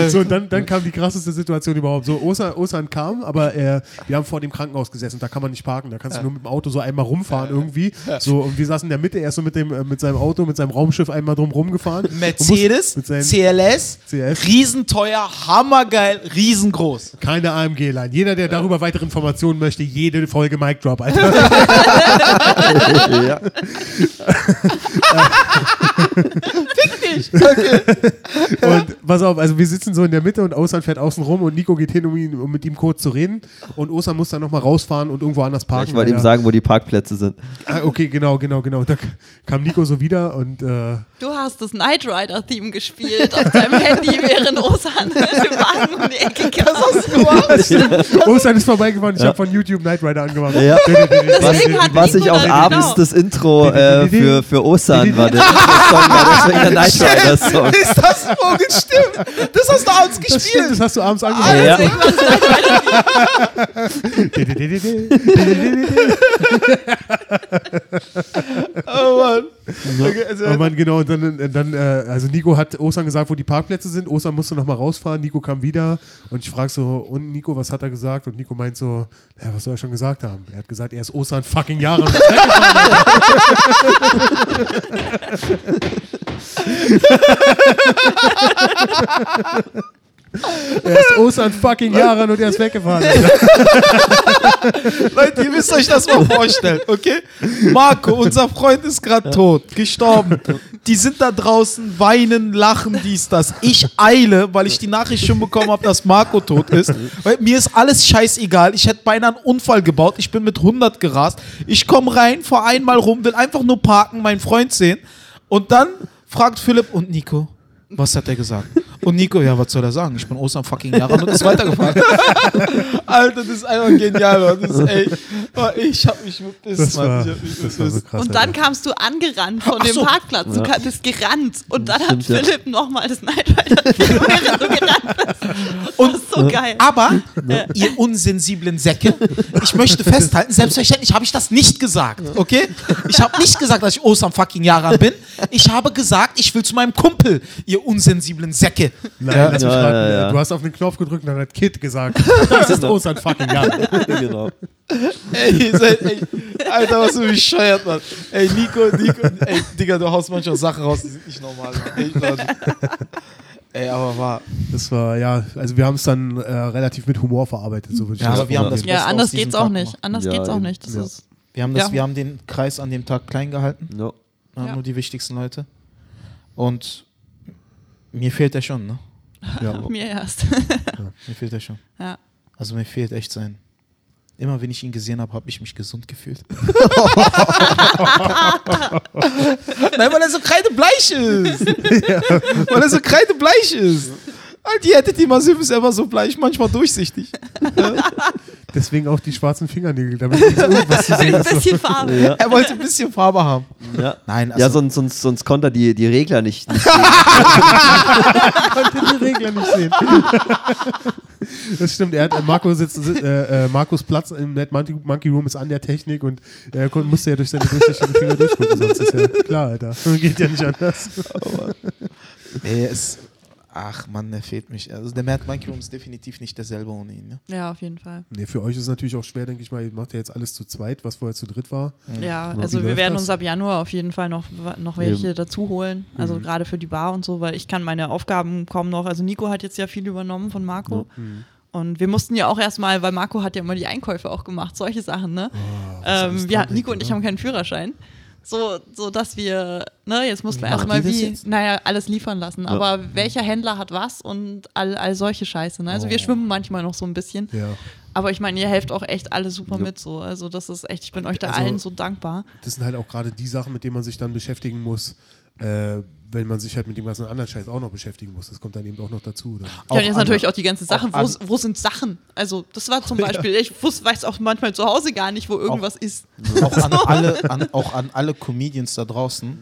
Speaker 2: so, und dann, dann kam die krasseste Situation überhaupt. So, Osan, Osan kam, aber äh, wir haben vor dem Krankenhaus gesessen, da kann man nicht parken, da kannst du nur mit dem Auto so einmal rumfahren irgendwie. So, und wir saßen in der Mitte, er ist so mit, dem, äh, mit seinem Auto, mit seinem Raumschiff einmal drum rumgefahren.
Speaker 1: Mercedes,
Speaker 2: mit
Speaker 1: CLS,
Speaker 2: CLS.
Speaker 1: riesenteuer, hammergeil, riesengroß.
Speaker 2: Keine AMG-Line. Jeder, der darüber weitere Informationen möchte, jede Folge Mic Drop, Alter.
Speaker 3: ja.
Speaker 2: Und pass auf, also wir sitzen so in der Mitte und Osan fährt außen rum und Nico geht hin, um, ihn, um mit ihm kurz zu reden. Und Osan muss dann nochmal rausfahren und irgendwo anders parken.
Speaker 3: Ich wollte ihm sagen, wo die Parkplätze sind.
Speaker 2: Ah, okay, genau, genau, genau. Da kam Nico so wieder und äh,
Speaker 4: Du hast das Knight Rider-Theme gespielt auf deinem Handy, während Osan den Wagen um die Ecke kam.
Speaker 2: Osan ist vorbeigefahren. Ich habe von YouTube Knight Rider angemacht.
Speaker 3: Ja. Was
Speaker 4: Nico
Speaker 3: ich auch
Speaker 4: dann-
Speaker 3: abends
Speaker 4: genau.
Speaker 3: das Intro äh, für, für Osan war. Der, der Song war deswegen der Knight Rider Song.
Speaker 1: Ist das Vogel? Stimmt. Das hast du abends
Speaker 2: Das stimmt,
Speaker 1: gespielt.
Speaker 2: das hast du abends.
Speaker 3: Ja.
Speaker 4: Das Knight Rider.
Speaker 1: Oh Mann. Okay, also,
Speaker 2: Oh Mann, genau, und dann, dann äh, also Nico hat Osan gesagt, wo die Parkplätze sind. Osan musste nochmal rausfahren, Nico kam wieder und ich frage so, und Nico, was hat er gesagt? Und Nico meint so, ja, was soll er schon gesagt haben? Er hat gesagt, er ist Osan fucking Jahre. er ist Osan fucking Jahre und er ist weggefahren.
Speaker 1: Leute, ihr müsst euch das mal vorstellen, okay? Marco, unser Freund ist gerade tot, gestorben. Die sind da draußen, weinen, lachen, dies, das. Ich eile, weil ich die Nachricht schon bekommen habe, dass Marco tot ist. Weil mir ist alles scheißegal. Ich hätte beinahe einen Unfall gebaut. Ich bin mit 100 gerast. Ich komme rein, fahr einmal rum, will einfach nur parken, meinen Freund sehen. Und dann fragt Philipp und Nico, was hat er gesagt? Und Nico, ja, was soll er sagen? Ich bin Ostern fucking Jahre und ist weitergefahren. Alter, das ist einfach genial, Mann. Das ist, ey, oh, ich hab mich bepisst,
Speaker 2: Das
Speaker 1: Mann.
Speaker 2: war,
Speaker 1: Ich hab mich
Speaker 2: das war so krass.
Speaker 4: Und dann kamst du angerannt von
Speaker 1: Ach
Speaker 4: dem
Speaker 1: so.
Speaker 4: Parkplatz. Du ka- bist gerannt. Und dann
Speaker 3: Stimmt,
Speaker 4: hat
Speaker 3: ja.
Speaker 4: Philipp nochmal das Knight Rider während du gerannt bist.
Speaker 1: Und
Speaker 4: Das ist so geil.
Speaker 1: Aber, ihr unsensiblen Säcke, ich möchte festhalten, selbstverständlich habe ich das nicht gesagt, okay? Ich habe nicht gesagt, dass ich Osam fucking Yaran bin. Ich habe gesagt, ich will zu meinem Kumpel, ihr unsensiblen Säcke.
Speaker 2: Nein,
Speaker 1: Ja.
Speaker 2: lass mich
Speaker 3: Ja,
Speaker 2: raten.
Speaker 3: ja, ja.
Speaker 2: Du hast auf den Knopf gedrückt und dann hat Kid gesagt, das ist Osan fucking Jahre.
Speaker 3: genau.
Speaker 1: Ey, ihr seid echt, Alter, was du bescheuert, Mann. Ey, Nico, Nico, ey, Digga, du haust manchmal Sachen raus, die sind nicht normal, Mann. Ey, aber war.
Speaker 2: Das war, ja, also wir haben es dann äh, relativ mit Humor verarbeitet, so würde ich
Speaker 1: Ja,
Speaker 2: das
Speaker 1: aber wir haben das
Speaker 4: ja, anders geht's auch
Speaker 1: Tag
Speaker 4: nicht.
Speaker 1: gemacht.
Speaker 4: Anders
Speaker 3: Ja,
Speaker 4: geht's auch nicht. Das
Speaker 2: Ja.
Speaker 4: ist,
Speaker 1: Wir haben, das,
Speaker 4: Ja.
Speaker 1: wir haben den Kreis an dem Tag klein gehalten.
Speaker 3: No.
Speaker 1: Ja. Nur die wichtigsten Leute. Und mir fehlt er schon, ne?
Speaker 2: Ja.
Speaker 4: mir erst.
Speaker 1: Mir fehlt er schon.
Speaker 4: ja.
Speaker 1: Also mir fehlt echt sein. Immer wenn ich ihn gesehen habe, habe ich mich gesund gefühlt. Nein, weil er so kreidebleich ist. Weil er so kreidebleich ist. Alter, die hättet die Massiv ist immer so bleich, manchmal durchsichtig.
Speaker 2: Deswegen auch die schwarzen Fingernägel, damit nicht irgendwas zu sehen
Speaker 4: Ein
Speaker 2: ist.
Speaker 4: bisschen Farbe.
Speaker 3: Ja.
Speaker 1: Er wollte ein bisschen Farbe haben.
Speaker 3: Ja.
Speaker 1: Nein, also
Speaker 3: ja, sonst, sonst, sonst konnte er die, die Regler nicht. nicht
Speaker 2: konnte die Regler nicht sehen. Das stimmt, er hat, äh, Marco sitzt, äh, äh, Markus Platz im Mad Monkey, Monkey Room ist an der Technik und er kon- musste ja durch seine durchsichtigen Finger durchgucken, sonst ist ja klar, Alter. Geht ja nicht anders.
Speaker 1: nee, es. Ach Mann, der fehlt mich. Also der Mad Monkey Room ist definitiv nicht derselbe ohne ihn. Ne?
Speaker 4: Ja, auf jeden Fall.
Speaker 2: Nee, für euch ist es natürlich auch schwer, denke ich mal, ihr macht ja jetzt alles zu zweit, was vorher zu dritt war.
Speaker 4: Ja,
Speaker 2: wie
Speaker 4: also wir werden
Speaker 2: das?
Speaker 4: uns ab Januar auf jeden Fall noch, noch welche dazu holen. Also gerade für die Bar und so, weil ich kann meine Aufgaben kaum noch. Also Nico hat jetzt ja viel übernommen von Marco. Und wir mussten ja auch erstmal, weil Marco hat ja immer die Einkäufe auch gemacht, solche Sachen, ne? ähm,
Speaker 2: alles
Speaker 4: wir,
Speaker 2: dran
Speaker 4: Nico und ich
Speaker 2: oder?
Speaker 4: haben keinen Führerschein. So, so dass wir, ne, jetzt mussten wir erstmal wie, naja, alles liefern lassen. Aber welcher Händler hat was und all, all solche Scheiße, ne? Also wir
Speaker 1: Oh.
Speaker 4: schwimmen manchmal noch so ein bisschen.
Speaker 2: Ja.
Speaker 4: Aber ich meine, ihr helft auch echt alle super mit so. Also das ist echt, ich bin euch da
Speaker 2: Also-
Speaker 4: allen so dankbar.
Speaker 2: Das sind halt auch gerade die Sachen, mit denen man sich dann beschäftigen muss, äh, wenn man sich halt mit dem ganzen anderen Scheiß auch noch beschäftigen muss. Das kommt dann eben auch noch dazu. Dann.
Speaker 4: Ja, jetzt
Speaker 1: an-
Speaker 4: natürlich auch die ganzen Sachen.
Speaker 1: auch
Speaker 4: Wo, wo sind Sachen? Also, das war zum Beispiel, ich wus- weiß auch manchmal zu Hause gar nicht, wo irgendwas ist.
Speaker 1: auch an alle, an, auch an alle Comedians da draußen.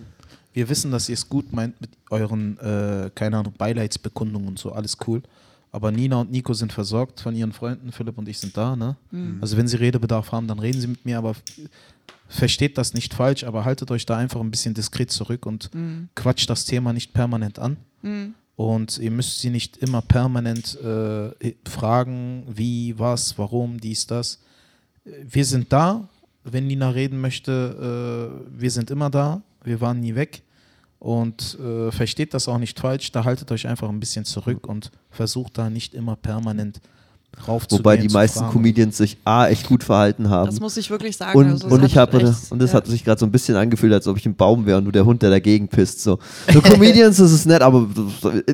Speaker 1: Wir wissen, dass ihr es gut meint mit euren, äh, keine Ahnung, Beileidsbekundungen und so, alles cool. Aber Nina und Nico sind versorgt von ihren Freunden, Philipp und ich sind da. Ne? Also wenn sie Redebedarf haben, dann reden sie mit mir, aber versteht das nicht falsch, aber haltet euch da einfach ein bisschen diskret zurück und quatscht das Thema nicht permanent an. Und ihr müsst sie nicht immer permanent äh, fragen, wie, was, warum, dies, das. Wir sind da, wenn Nina reden möchte, äh, wir sind immer da, wir waren nie weg. Und äh, versteht das auch nicht falsch, da haltet euch einfach ein bisschen zurück und versucht da nicht immer permanent raufzugehen.
Speaker 3: Wobei die
Speaker 1: zu
Speaker 3: meisten
Speaker 1: fragen.
Speaker 3: Comedians sich A, echt gut verhalten haben.
Speaker 4: Das muss ich wirklich sagen.
Speaker 3: Und,
Speaker 4: also,
Speaker 3: und ich
Speaker 4: echt-
Speaker 3: und das
Speaker 4: ja.
Speaker 3: hat sich gerade so ein bisschen angefühlt, als ob ich ein Baum wäre und du der Hund, der dagegen pisst. So, so Comedians ist es nett, aber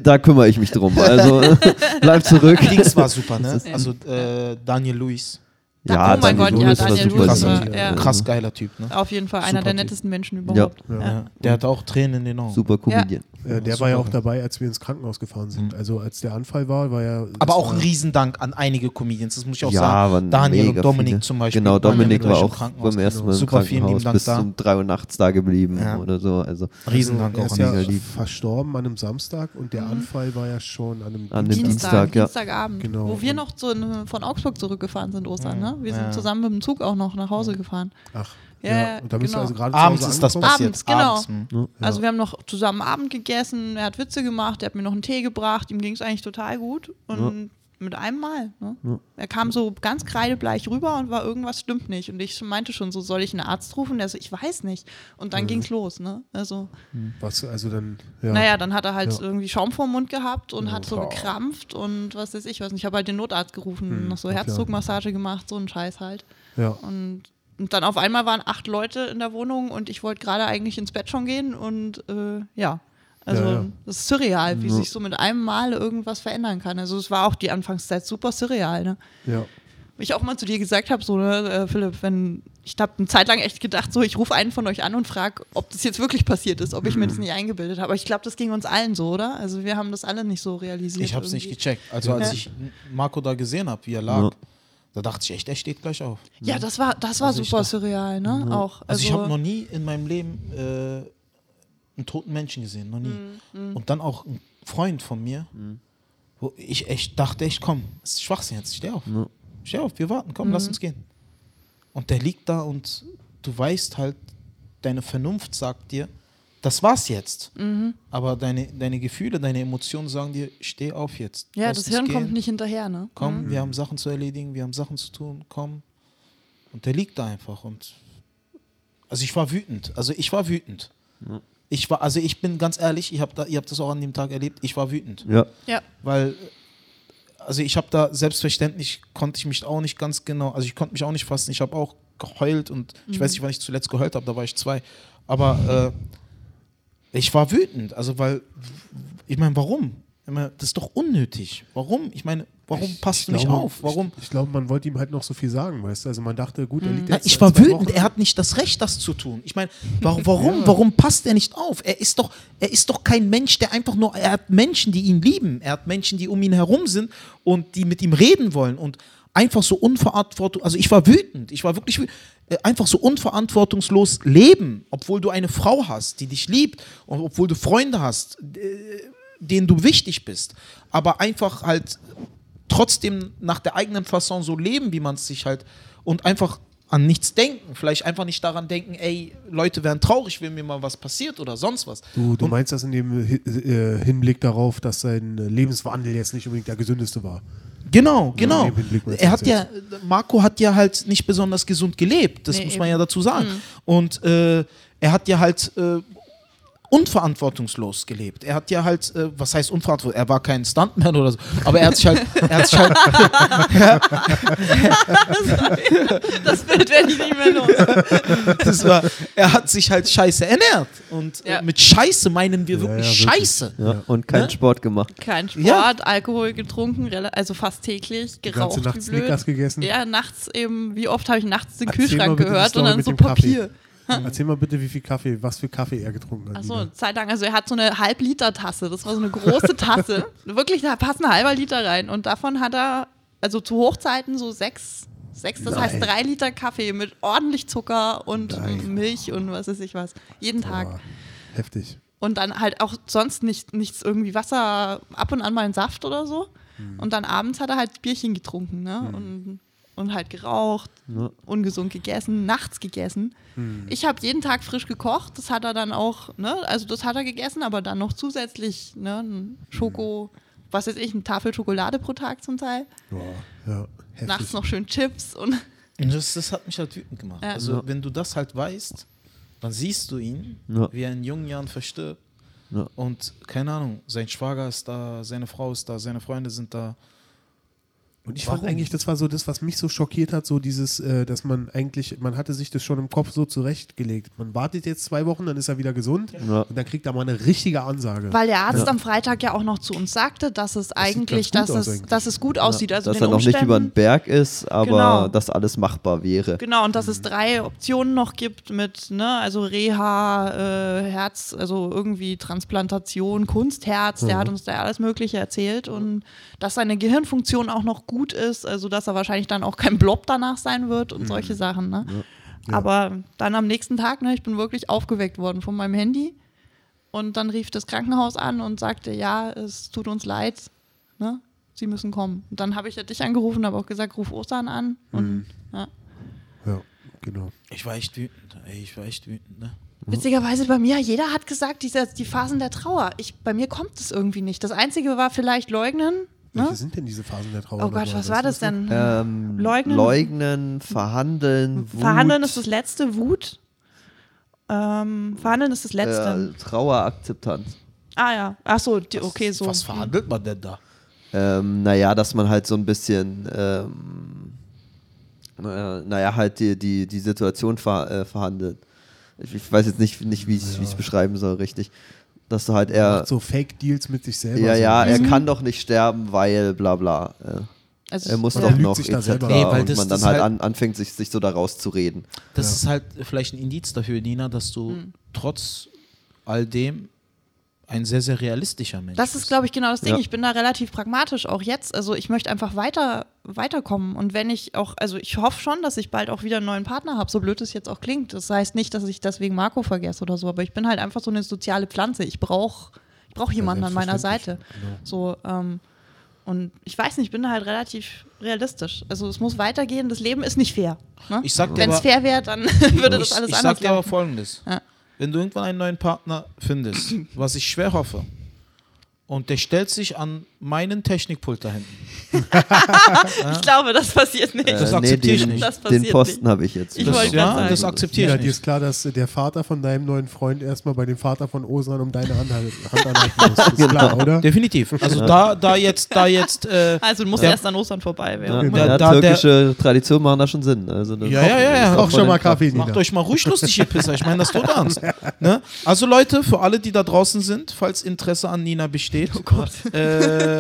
Speaker 3: da kümmere ich mich drum. Also bleib zurück.
Speaker 1: Dings war super, ne? Also äh, Daniel Luis.
Speaker 4: Da- oh mein Gott, ja,
Speaker 3: Lewis war
Speaker 4: Daniel. Lewis war- ja.
Speaker 1: Krass geiler Typ, ne?
Speaker 4: Auf jeden Fall einer
Speaker 1: Super
Speaker 4: der
Speaker 1: Typ.
Speaker 4: nettesten Menschen überhaupt.
Speaker 2: Ja.
Speaker 1: Ja. Der hat auch Tränen in den Augen.
Speaker 3: Super Comedian.
Speaker 2: Äh, der war ja auch dabei, als wir ins Krankenhaus gefahren sind. Also als der Anfall war, war ja.
Speaker 1: Aber auch ein Riesendank an einige Comedians, das muss ich auch
Speaker 3: Ja,
Speaker 1: sagen. Daniel und Dominik
Speaker 3: viele.
Speaker 1: zum Beispiel.
Speaker 3: Genau,
Speaker 1: ja
Speaker 3: Dominik war auch
Speaker 1: Krankenhaus.
Speaker 3: beim ersten Mal im
Speaker 1: Super,
Speaker 3: Krankenhaus bis
Speaker 1: da.
Speaker 3: um 3 Uhr nachts da geblieben
Speaker 1: Ja.
Speaker 3: oder so. Also
Speaker 1: Riesendank
Speaker 2: er
Speaker 1: auch
Speaker 2: ist
Speaker 1: an
Speaker 2: ja verstorben an einem Samstag und der Anfall war ja schon an einem
Speaker 3: An dem
Speaker 2: Dienstag.
Speaker 3: Dienstag.
Speaker 4: Dienstagabend,
Speaker 2: Genau.
Speaker 4: wo wir noch zu, von Augsburg zurückgefahren sind, Ostern. Ne? Wir sind
Speaker 1: Ja.
Speaker 4: zusammen mit dem Zug auch noch nach Hause gefahren.
Speaker 2: Ach,
Speaker 4: Ja,
Speaker 2: ja.
Speaker 4: ja,
Speaker 2: Und da bist
Speaker 4: genau.
Speaker 2: du also gerade
Speaker 1: Abends ist das passiert.
Speaker 4: Abends, genau.
Speaker 1: Abends, hm.
Speaker 4: Also wir haben noch zusammen Abend gegessen, er hat Witze gemacht, er hat mir noch einen Tee gebracht, ihm ging es eigentlich total gut. Und mit einem Mal. Ne? Er kam so ganz kreidebleich rüber und war irgendwas stimmt nicht. Und ich meinte schon so, soll ich einen Arzt rufen? Der so, ich weiß nicht. Und dann ging's los. Ne? Also,
Speaker 2: Was, also dann, ja.
Speaker 4: naja, dann hat er halt
Speaker 2: Ja.
Speaker 4: irgendwie Schaum vorm Mund gehabt und hat so gekrampft und was weiß ich was. Und ich habe halt den Notarzt gerufen, noch so. Herzdruckmassage gemacht, so ein Scheiß halt.
Speaker 2: ja.
Speaker 4: Und, und dann auf einmal waren acht Leute in der Wohnung und ich wollte gerade eigentlich ins Bett schon gehen und äh, ja. Also
Speaker 2: Ja, ja.
Speaker 4: das ist surreal, wie sich so mit einem Mal irgendwas verändern kann. Also es war auch die Anfangszeit super surreal, ne?
Speaker 2: ja.
Speaker 4: Wie ich auch mal zu dir gesagt habe, so, ne, äh, Philipp, wenn ich habe eine Zeit lang echt gedacht, so, ich rufe einen von euch an und frage, ob das jetzt wirklich passiert ist, ob ich mir das nicht eingebildet habe. Aber ich glaube, das ging uns allen so, oder? Also wir haben das alle nicht so realisiert.
Speaker 1: Ich habe es nicht gecheckt. Also als
Speaker 4: Ja.
Speaker 1: ich Marco da gesehen habe, wie er lag,
Speaker 3: Ja.
Speaker 1: Da dachte ich echt, er steht gleich auf.
Speaker 4: Ja, das war, das war
Speaker 1: Also
Speaker 4: super
Speaker 1: dachte-
Speaker 4: surreal, ne? Auch.
Speaker 1: Also, ich habe noch nie in meinem Leben äh, einen toten Menschen gesehen, noch nie.
Speaker 4: Mhm,
Speaker 1: Und dann auch ein Freund von mir, wo ich echt dachte, ich komm, das ist Schwachsinn jetzt, steh auf. Steh auf, wir warten, komm,
Speaker 4: Mhm.
Speaker 1: lass uns gehen. Und der liegt da und du weißt halt, deine Vernunft sagt dir, das war's jetzt.
Speaker 4: Mhm.
Speaker 1: Aber deine, deine Gefühle, deine Emotionen sagen dir, steh auf jetzt.
Speaker 4: Ja,
Speaker 1: Lass
Speaker 4: das Hirn
Speaker 1: gehen.
Speaker 4: kommt nicht hinterher, ne?
Speaker 1: Komm, wir haben Sachen zu erledigen, wir haben Sachen zu tun, komm. Und der liegt da einfach und also ich war wütend. Also ich war wütend. Ich war, also ich bin ganz ehrlich, ich hab da, ihr habt das auch an dem Tag erlebt, ich war wütend.
Speaker 3: Ja.
Speaker 4: Ja.
Speaker 1: Weil, also ich habe da selbstverständlich, konnte ich mich auch nicht ganz genau, also ich konnte mich auch nicht fassen, ich habe auch geheult und ich weiß nicht, wann ich zuletzt geheult habe, da war ich zwei. Aber äh, ich war wütend, also weil, ich meine, warum? Ich meine, das ist doch unnötig. Warum? Ich meine, warum passt du nicht
Speaker 2: glaube,
Speaker 1: auf? Warum?
Speaker 2: Ich, ich glaube, man wollte ihm halt noch so viel sagen, weißt du? Also man dachte, gut, er liegt
Speaker 1: Na,
Speaker 2: jetzt
Speaker 1: ich
Speaker 2: seit
Speaker 1: war wütend,
Speaker 2: Wochen.
Speaker 1: er hat nicht das Recht, das zu tun. Ich meine, warum, warum, warum passt er nicht auf? Er ist doch, er ist doch kein Mensch, der einfach nur, er hat Menschen, die ihn lieben, er hat Menschen, die um ihn herum sind und die mit ihm reden wollen und einfach so unverantwortlich, also ich war wütend, ich war wirklich wütend, einfach so unverantwortungslos leben, obwohl du eine Frau hast, die dich liebt und obwohl du Freunde hast, äh, denen du wichtig bist, aber einfach halt trotzdem nach der eigenen Fasson so leben, wie man es sich halt und einfach an nichts denken. Vielleicht einfach nicht daran denken, ey, Leute wären traurig, wenn mir mal was passiert oder sonst was.
Speaker 2: Du, du
Speaker 1: Und-
Speaker 2: meinst das in dem äh, Hinblick darauf, dass sein Lebenswandel jetzt nicht unbedingt der gesündeste war.
Speaker 1: Genau, genau. Er hat ja, Marco hat ja halt nicht besonders gesund gelebt, das
Speaker 4: Nee,
Speaker 1: muss man
Speaker 4: eben.
Speaker 1: ja dazu sagen. Und äh, er hat ja halt äh, unverantwortungslos gelebt. Er hat ja halt, äh, was heißt unverantwortungslos? Er war kein Stuntman oder so, aber er hat sich halt, er hat sich halt
Speaker 4: Das Bild werde ich nicht mehr los.
Speaker 1: Das war, er hat sich halt scheiße ernährt. Und
Speaker 4: Ja.
Speaker 1: äh, mit Scheiße meinen wir
Speaker 2: Ja,
Speaker 1: wirklich
Speaker 2: ja, wirklich.
Speaker 1: Scheiße.
Speaker 3: Ja. Und keinen
Speaker 1: Ne?
Speaker 3: Sport gemacht.
Speaker 4: Kein Sport,
Speaker 1: Ja.
Speaker 4: Alkohol getrunken, also fast täglich,
Speaker 2: Die ganze
Speaker 4: geraucht
Speaker 2: Nacht
Speaker 4: wie blöd.
Speaker 2: Snickers gegessen.
Speaker 4: Ja, nachts eben, wie oft habe ich nachts den
Speaker 2: Erzähl
Speaker 4: Kühlschrank gehört und dann so
Speaker 2: dem Kaffee. Erzähl mal bitte, wie viel Kaffee, was für Kaffee er getrunken hat.
Speaker 4: Achso, Zeit lang, also er hat so eine Halb-Liter-Tasse, das war so eine große Tasse. Wirklich, da passt ein halber Liter rein. Und davon hat er, also zu Hochzeiten so sechs, sechs das heißt drei Liter Kaffee mit ordentlich Zucker und
Speaker 2: Nein.
Speaker 4: Milch und was weiß ich was. Jeden Tag.
Speaker 2: Boah, heftig.
Speaker 4: Und dann halt auch sonst nicht, nichts irgendwie Wasser, ab und an mal ein Saft oder so. Und dann abends hat er halt Bierchen getrunken, ne? Und, und halt geraucht,
Speaker 3: Ja.
Speaker 4: ungesund gegessen, nachts gegessen. Ich habe jeden Tag frisch gekocht, das hat er dann auch, ne? Also das hat er gegessen, aber dann noch zusätzlich, ne? ein Schoko, was weiß ich, eine Tafel Schokolade pro Tag zum Teil.
Speaker 2: Boah, ja, heftig.
Speaker 4: Nachts noch schön Chips und
Speaker 1: Und das, das hat mich halt wütend gemacht.
Speaker 4: Ja.
Speaker 1: Also,
Speaker 3: Ja.
Speaker 1: wenn du das halt weißt, dann siehst du ihn,
Speaker 3: Ja.
Speaker 1: wie er in jungen Jahren verstirbt.
Speaker 3: Ja.
Speaker 1: Und keine Ahnung, sein Schwager ist da, seine Frau ist da, seine Freunde sind da.
Speaker 2: Und ich
Speaker 1: Warum?
Speaker 2: fand eigentlich, das war so das, was mich so schockiert hat, so dieses, äh, dass man eigentlich, man hatte sich das schon im Kopf so zurechtgelegt. Man wartet jetzt zwei Wochen, dann ist er wieder gesund
Speaker 3: Ja.
Speaker 2: und dann kriegt er mal eine richtige Ansage.
Speaker 4: weil der Arzt
Speaker 3: Ja.
Speaker 4: am Freitag ja auch noch zu uns sagte, dass es eigentlich,
Speaker 2: ganz gut
Speaker 4: dass es,
Speaker 2: eigentlich.
Speaker 4: dass es gut aussieht. Also
Speaker 3: dass
Speaker 4: den
Speaker 3: er noch nicht über den
Speaker 4: Umständen-
Speaker 3: Berg ist, aber
Speaker 4: Genau.
Speaker 3: dass alles machbar wäre.
Speaker 4: Genau, und dass es drei Optionen noch gibt mit, ne, also Reha, äh, Herz, also irgendwie Transplantation, Kunstherz, der hat uns da alles Mögliche erzählt und dass seine Gehirnfunktion auch noch gut ist, also dass er wahrscheinlich dann auch kein Blob danach sein wird und solche Sachen, ne. Aber dann am nächsten Tag, ne, ich bin wirklich aufgeweckt worden von meinem Handy und dann rief das Krankenhaus an und sagte, ja, es tut uns leid, ne, Sie müssen kommen. Und dann habe ich ja dich angerufen, habe auch gesagt, ruf Ostern an und ja.
Speaker 2: Ja, genau.
Speaker 1: Ich war echt wütend. Ich war echt wütend, ne?
Speaker 4: Witzigerweise bei mir, jeder hat gesagt, diese, die Phasen der Trauer. Ich, bei mir kommt es irgendwie nicht. Das Einzige war vielleicht leugnen.
Speaker 2: Welche
Speaker 4: Ne?
Speaker 2: sind denn diese Phasen der Trauer?
Speaker 4: Oh Gott, was war das denn?
Speaker 3: Ähm,
Speaker 4: Leugnen.
Speaker 3: Leugnen, verhandeln, Wut,
Speaker 4: Verhandeln ist das letzte, Wut. Ähm, verhandeln ist das letzte.
Speaker 3: äh, Trauerakzeptanz.
Speaker 4: ah ja, ach so, die, okay, so.
Speaker 1: Was verhandelt man denn da?
Speaker 3: Ähm, naja, dass man halt so ein bisschen, ähm, naja, naja, halt die, die, die Situation ver, äh, verhandelt. Ich, ich weiß jetzt nicht, nicht wie ich es beschreiben soll, richtig. Dass du halt
Speaker 2: Er macht so Fake-Deals mit sich selber.
Speaker 3: ja,
Speaker 2: so.
Speaker 3: ja, er kann doch nicht sterben, weil bla bla.
Speaker 4: Also,
Speaker 3: er muss doch
Speaker 2: er
Speaker 3: noch
Speaker 2: sich
Speaker 3: etc.
Speaker 1: Nee, weil
Speaker 3: und
Speaker 1: das-
Speaker 3: man
Speaker 1: das
Speaker 3: dann halt,
Speaker 1: halt-
Speaker 3: an, anfängt, sich, sich so daraus zu reden.
Speaker 1: Das
Speaker 2: Ja.
Speaker 1: ist halt vielleicht ein Indiz dafür, Nina, dass du
Speaker 4: Hm.
Speaker 1: trotz all dem ein sehr, sehr realistischer Mensch
Speaker 4: Das ist, glaube ich, genau das Ding.
Speaker 3: Ja.
Speaker 4: Ich bin da relativ pragmatisch, auch jetzt. Also ich möchte einfach weiter, weiterkommen. Und wenn ich auch, also ich hoffe schon, dass ich bald auch wieder einen neuen Partner habe, so blöd es jetzt auch klingt. Das heißt nicht, dass ich deswegen Marco vergesse oder so, aber ich bin halt einfach so eine soziale Pflanze. Ich brauche ich brauch jemanden an meiner Seite.
Speaker 2: Genau.
Speaker 4: So, ähm, und ich weiß nicht, ich bin da halt relativ realistisch. Also es muss weitergehen, das Leben ist nicht fair. Ne?
Speaker 1: Ich
Speaker 4: Wenn es
Speaker 1: aber-
Speaker 4: fair wäre, dann würde das
Speaker 1: ich,
Speaker 4: alles
Speaker 1: ich
Speaker 4: anders
Speaker 1: sag dir aber folgendes.
Speaker 4: Ja.
Speaker 1: Wenn du irgendwann einen neuen Partner findest, was ich schwer hoffe, und der stellt sich an meinen Technikpult da hinten.
Speaker 4: Ich glaube, das passiert nicht.
Speaker 1: Das
Speaker 3: Äh,
Speaker 1: akzeptiere ich
Speaker 3: den,
Speaker 1: nicht.
Speaker 4: Das
Speaker 3: Den Posten habe ich jetzt.
Speaker 4: Ich
Speaker 1: Das, ja,
Speaker 4: sagen.
Speaker 1: das akzeptiere
Speaker 2: Ja,
Speaker 1: ich
Speaker 2: dir ist
Speaker 1: nicht.
Speaker 2: klar, dass der Vater von deinem neuen Freund erstmal bei dem Vater von Osan um deine Hand, halt- Hand anhalten muss. Das ist
Speaker 1: Genau.
Speaker 2: klar, oder?
Speaker 1: Definitiv. Also da, da jetzt, da jetzt, äh,
Speaker 4: Also du musst
Speaker 1: Der-
Speaker 4: erst an Ostern vorbei
Speaker 3: Ja,
Speaker 4: werden.
Speaker 2: Genau.
Speaker 3: ja,
Speaker 1: Da-
Speaker 3: türkische Traditionen machen da schon Sinn. Also das-
Speaker 1: Ja, ja, ja, ja.
Speaker 2: Koch schon mal Kaffee.
Speaker 1: Macht euch mal ruhig lustig, ihr Pisser. Ich meine das tot ernst. Ne? Also Leute, für alle, die da draußen sind, falls Interesse an Nina besteht,
Speaker 4: Oh Gott.
Speaker 1: äh,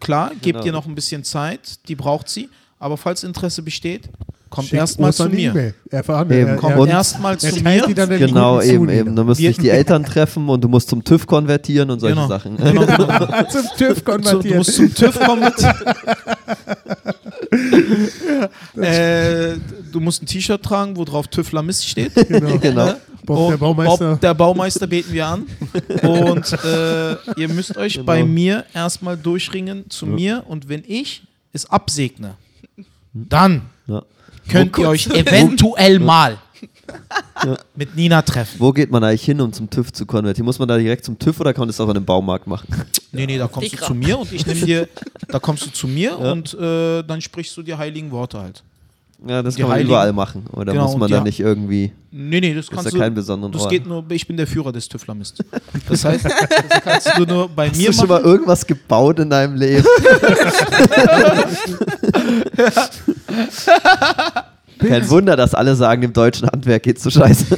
Speaker 1: klar, gebt
Speaker 3: Genau.
Speaker 1: ihr noch ein bisschen Zeit, die braucht sie. Aber falls Interesse besteht, kommt erstmal zu mir.
Speaker 2: E-Mail. Er verhandelt.
Speaker 3: Eben,
Speaker 1: Kommt
Speaker 2: er,
Speaker 3: Und-
Speaker 1: erstmal
Speaker 2: er
Speaker 1: zu mir.
Speaker 2: dann
Speaker 3: Genau, eben, eben.
Speaker 2: Nina.
Speaker 3: Da müssen sich die Eltern treffen und du musst zum TÜV konvertieren und solche
Speaker 1: Genau.
Speaker 3: Sachen.
Speaker 1: Genau, genau.
Speaker 2: Zum TÜV
Speaker 1: Zu, du
Speaker 2: konvertieren.
Speaker 1: musst zum TÜV mit. äh, du musst ein T-Shirt tragen, wo drauf TÜV Lamist steht.
Speaker 2: genau.
Speaker 3: genau.
Speaker 2: Bob, der Baumeister.
Speaker 1: Bob, der Baumeister beten wir an. Und äh, ihr müsst euch
Speaker 3: Genau.
Speaker 1: bei mir erstmal durchringen zu mir. Und wenn ich es absegne, dann
Speaker 3: Ja.
Speaker 1: könnt
Speaker 3: Wo-
Speaker 1: ihr euch eventuell mal mit Nina treffen.
Speaker 3: Wo geht man eigentlich hin, um zum TÜV zu konvertieren? Muss man da direkt zum TÜV oder kann man das auch in einem Baumarkt machen?
Speaker 1: Nee, nee, da kommst du
Speaker 4: Dicker.
Speaker 1: zu mir und ich nehme dir, da kommst du zu mir und äh, dann sprichst du die heiligen Worte halt.
Speaker 3: Ja, das kann man
Speaker 1: Heiligen-
Speaker 3: überall machen. Oder
Speaker 1: Genau,
Speaker 3: muss man da
Speaker 1: ja.
Speaker 3: nicht irgendwie.
Speaker 1: Nee, nee, das
Speaker 3: Ist
Speaker 1: kannst
Speaker 3: ja
Speaker 1: du.
Speaker 3: keinen besonderen
Speaker 1: Das
Speaker 3: Ort.
Speaker 1: geht nur, ich bin der Führer des TÜV-Lamist. Das heißt, das kannst du nur bei
Speaker 3: Hast
Speaker 1: mir
Speaker 3: du schon
Speaker 1: machen.
Speaker 3: mal irgendwas gebaut in deinem Leben? Kein Wunder, dass alle sagen, im deutschen Handwerk geht's so scheiße.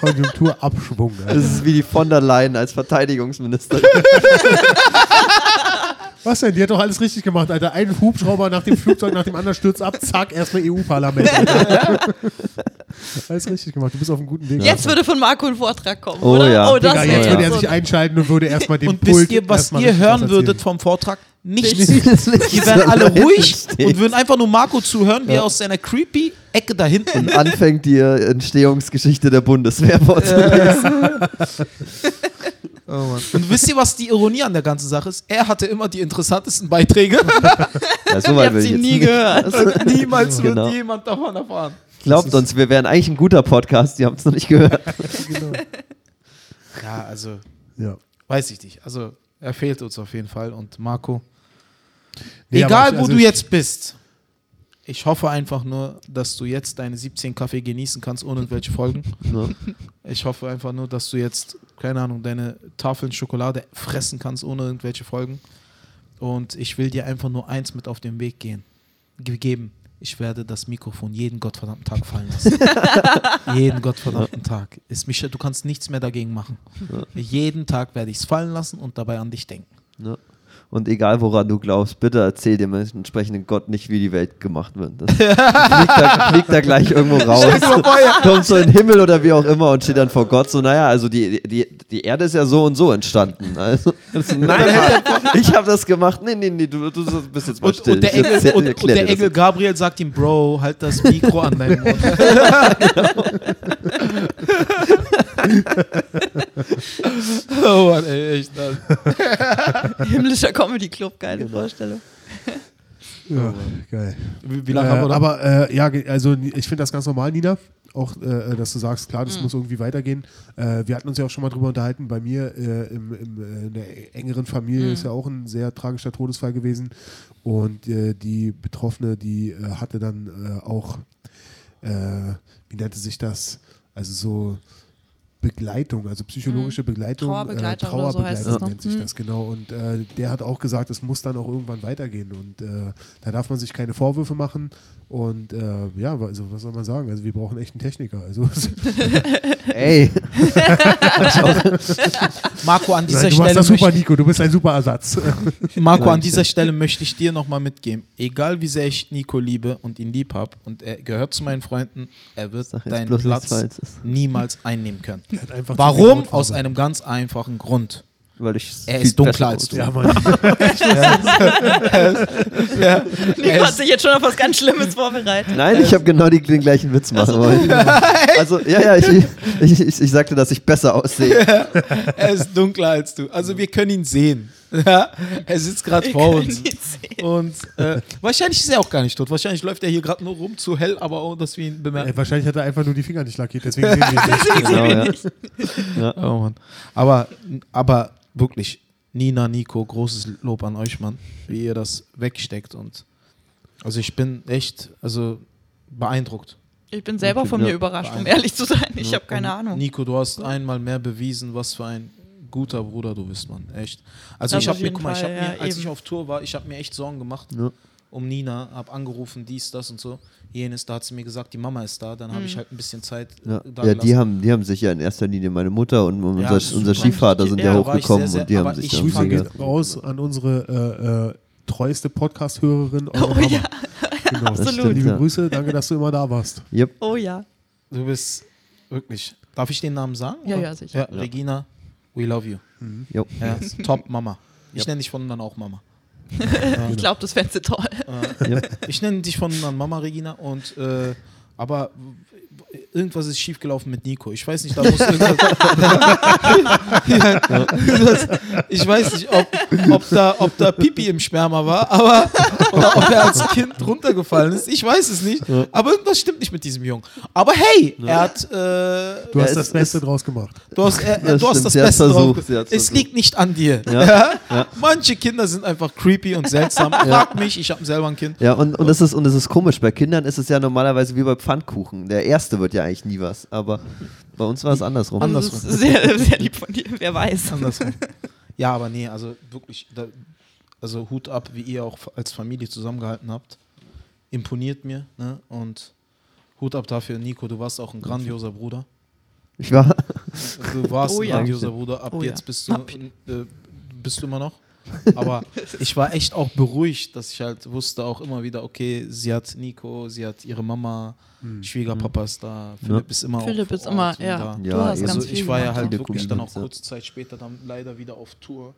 Speaker 2: Konjunkturabschwung.
Speaker 3: Das
Speaker 2: Alter.
Speaker 3: ist wie die von der Leyen als Verteidigungsministerin.
Speaker 2: Was denn? Die hat doch alles richtig gemacht, Alter. Ein Hubschrauber nach dem Flugzeug, nach dem anderen stürzt ab, zack, erstmal EU-Parlament. Alles richtig gemacht. Du bist auf einem guten Weg.
Speaker 4: Jetzt würde von Marco ein Vortrag kommen,
Speaker 3: Oh
Speaker 4: oder?
Speaker 3: ja.
Speaker 4: Oh, das
Speaker 2: Digga, jetzt
Speaker 3: ja
Speaker 2: würde er sich einschalten und würde erstmal den
Speaker 1: Und
Speaker 2: Pult
Speaker 1: wisst ihr, was ihr hören
Speaker 2: was
Speaker 1: würdet vom Vortrag? Nichts. Die wären alle ruhig und würden einfach nur Marco zuhören, wie er aus seiner creepy Ecke da hinten
Speaker 3: und anfängt die Entstehungsgeschichte der Bundeswehr vorzulesen.
Speaker 1: Und wisst ihr, was die Ironie an der ganzen Sache ist? Er hatte immer die interessantesten Beiträge.
Speaker 3: Ja, so
Speaker 4: Ihr
Speaker 3: weit
Speaker 4: habt
Speaker 3: ich
Speaker 4: sie nie gehört.
Speaker 1: Und niemals wird
Speaker 3: Genau.
Speaker 1: jemand davon erfahren.
Speaker 3: Glaubt uns, wir wären eigentlich ein guter Podcast, die haben es noch nicht gehört.
Speaker 2: genau.
Speaker 1: Ja, also
Speaker 2: Ja.
Speaker 1: weiß ich nicht. Also er fehlt uns auf jeden Fall. Und Marco,
Speaker 2: Nee,
Speaker 1: egal
Speaker 2: ich-
Speaker 1: wo
Speaker 2: also
Speaker 1: du
Speaker 2: ich-
Speaker 1: jetzt bist, ich hoffe einfach nur, dass du jetzt deine 17 Kaffee genießen kannst, ohne irgendwelche Folgen.
Speaker 3: Ja.
Speaker 1: Ich hoffe einfach nur, dass du jetzt, keine Ahnung, deine Tafeln Schokolade fressen kannst, ohne irgendwelche Folgen. Und ich will dir einfach nur eins mit auf den Weg gehen, ge- geben. Ich werde das Mikrofon jeden gottverdammten Tag fallen lassen. jeden gottverdammten Tag. Ist mich, du kannst nichts mehr dagegen machen. Jeden Tag werde ich es fallen lassen und dabei an dich denken.
Speaker 3: Ja. Und egal woran du glaubst, bitte erzähl dem entsprechenden Gott nicht, wie die Welt gemacht wird. Das fliegt, da, fliegt da gleich irgendwo raus. Kommt so in den Himmel oder wie auch immer und steht dann vor Gott so, naja, also die, die, die Erde ist ja so und so entstanden. Also, nein, ich habe das gemacht. Nee, nee, nee, du, du bist jetzt mal
Speaker 1: Und,
Speaker 3: still.
Speaker 1: und der, Engel,
Speaker 3: erzähl-
Speaker 1: und, und der Engel Gabriel sagt ihm, Bro, halt das Mikro an deinem Mund. oh Mann, ey, echt. Das.
Speaker 4: Himmlischer Comedy Club, geile Vorstellung.
Speaker 2: Ja, geil.
Speaker 1: Wie, wie lange
Speaker 2: äh,
Speaker 1: haben wir da?
Speaker 2: Aber äh, ja, also ich finde das ganz normal, Nina. Auch, äh, dass du sagst, klar, das muss irgendwie weitergehen. Äh, wir hatten uns ja auch schon mal drüber unterhalten. Bei mir äh, im, im, äh, in der engeren Familie ist ja auch ein sehr tragischer Todesfall gewesen. Und äh, die Betroffene, die äh, hatte dann äh, auch, äh, wie nannte sich das? Also so Begleitung, also psychologische Begleitung.
Speaker 4: Trauerbegleiter
Speaker 2: äh,
Speaker 4: so
Speaker 2: Trauerbegleitung
Speaker 4: noch.
Speaker 2: nennt sich
Speaker 4: Mhm.
Speaker 2: das genau. Und äh, der hat auch gesagt, es muss dann auch irgendwann weitergehen. Und äh, da darf man sich keine Vorwürfe machen. Und äh, ja, also was soll man sagen? Also wir brauchen echt einen Techniker. Also
Speaker 3: Ey,
Speaker 1: Marco, an dieser
Speaker 2: du machst
Speaker 1: Stelle
Speaker 2: das super,
Speaker 1: möchte,
Speaker 2: Nico. Du bist ein super Ersatz.
Speaker 1: Marco, an dieser Stelle möchte ich dir nochmal mitgeben, egal wie sehr ich Nico liebe und ihn lieb habe und er gehört zu meinen Freunden, er wird deinen Platz niemals einnehmen können. Warum? Aus einem ganz einfachen Grund.
Speaker 3: Weil ich
Speaker 1: Er ist dunkler als du.
Speaker 2: Ja, Mann.
Speaker 1: Ja,
Speaker 4: Nico hat sich jetzt schon auf was ganz Schlimmes vorbereitet.
Speaker 3: Nein, ich habe genau die, den gleichen Witz machen wollen. Also, ja, ja, ich, ich, ich, ich sagte, dass ich besser aussehe.
Speaker 1: er ist dunkler als du. Also wir können ihn sehen. Ja, er sitzt gerade vor uns. Und äh, wahrscheinlich ist er auch gar nicht tot. Wahrscheinlich läuft er hier gerade nur rum zu hell, aber ohne dass wir ihn bemerken.
Speaker 2: wahrscheinlich hat er einfach nur die Finger nicht lackiert, deswegen sehen wir ihn nicht.
Speaker 3: Genau, ja.
Speaker 1: Oh Mann. Aber, aber wirklich, Nina, Nico, großes Lob an euch, Mann, wie ihr das wegsteckt. Und also ich bin echt also beeindruckt.
Speaker 4: Ich bin selber
Speaker 3: Okay,
Speaker 4: von
Speaker 3: ja.
Speaker 4: mir überrascht, um ehrlich zu sein. Ich habe keine Ahnung.
Speaker 1: Nico, du hast einmal mehr bewiesen, was für ein guter Bruder du bist, Mann. Echt. Also
Speaker 4: Das
Speaker 1: ich habe mir, guck mal, ich mir,
Speaker 4: ja,
Speaker 1: als
Speaker 4: eben.
Speaker 1: ich auf Tour war, ich habe mir echt Sorgen gemacht
Speaker 3: Ja.
Speaker 1: um Nina, habe angerufen, dies, das und so. Jenes, da hat sie mir gesagt, die Mama ist da. Dann habe
Speaker 4: Mhm.
Speaker 1: ich halt ein bisschen Zeit
Speaker 3: Ja,
Speaker 1: da
Speaker 3: ja die, haben, die haben sich ja in erster Linie meine Mutter und unser,
Speaker 1: Ja,
Speaker 3: unser. Stiefvater sind ja, hochgekommen
Speaker 1: sehr, sehr-
Speaker 3: und die haben sich
Speaker 1: ich
Speaker 3: dann
Speaker 2: geht raus an unsere äh, äh, treueste Podcast-Hörerin, eure
Speaker 4: Oh
Speaker 2: Mama.
Speaker 4: ja,
Speaker 2: Genau.
Speaker 3: Absolut.
Speaker 2: Liebe
Speaker 3: Ja.
Speaker 2: Grüße, danke, dass du immer da warst.
Speaker 3: Yep.
Speaker 4: oh ja.
Speaker 1: Du bist wirklich. Darf ich den Namen sagen?
Speaker 4: Ja,
Speaker 1: oder?
Speaker 4: ja, sicher.
Speaker 1: Ja, Regina, we love you.
Speaker 3: Jo.
Speaker 1: Ja, top Mama. Ich nenne dich von nun an auch Mama.
Speaker 4: Ich glaube, das fändest du toll.
Speaker 1: Äh, Ich nenne dich von nun an Mama Regina und äh, aber irgendwas ist schiefgelaufen mit Nico. Ich weiß nicht, da muss irgendwas. ja, das, ich weiß nicht, ob, ob, da, ob da Pipi im Sperma war, aber oder ob er als Kind runtergefallen ist. Ich weiß es nicht. Aber irgendwas stimmt nicht mit diesem Jungen. Aber hey, er hat. Äh,
Speaker 2: Du hast das Beste
Speaker 3: ist-
Speaker 2: draus gemacht.
Speaker 1: Du hast, äh,
Speaker 3: Das
Speaker 1: du hast das Beste
Speaker 3: sie hat's
Speaker 1: Es
Speaker 3: versucht.
Speaker 1: liegt nicht an dir.
Speaker 3: Ja, ja.
Speaker 1: Manche Kinder sind einfach creepy und seltsam. Frag mich, ich habe selber ein Kind.
Speaker 3: Ja, und, und, es ist, und es ist komisch. Bei Kindern ist es ja normalerweise wie bei Pfannkuchen. Der erste wird ja eigentlich nie was. Aber bei uns war es andersrum.
Speaker 1: Anders.
Speaker 4: Das ist sehr, sehr lieb von dir, wer weiß.
Speaker 1: Andersrum. Ja, aber nee, also wirklich, da, also Hut ab, wie ihr auch als Familie zusammengehalten habt. Imponiert mir. Ne? Und Hut ab dafür, Nico, du warst auch ein grandioser Bruder.
Speaker 3: Ich war.
Speaker 1: Du warst
Speaker 4: Oh
Speaker 1: ein
Speaker 4: ja.
Speaker 1: grandioser Bruder. Ab
Speaker 4: Oh ja.
Speaker 1: jetzt bist du, äh, bist du immer noch. Aber ich war echt auch beruhigt, dass ich halt wusste auch immer wieder, okay, sie hat Nico, sie hat ihre Mama, Schwiegerpapa ist da, Philipp ist immer
Speaker 4: Philipp
Speaker 1: auch
Speaker 4: ist immer, ja,
Speaker 1: da.
Speaker 3: Ja,
Speaker 4: du hast ganz
Speaker 1: Also
Speaker 4: viel
Speaker 1: ich war ja halt wirklich dann auch
Speaker 3: ja.
Speaker 1: kurze Zeit später dann leider wieder auf Tour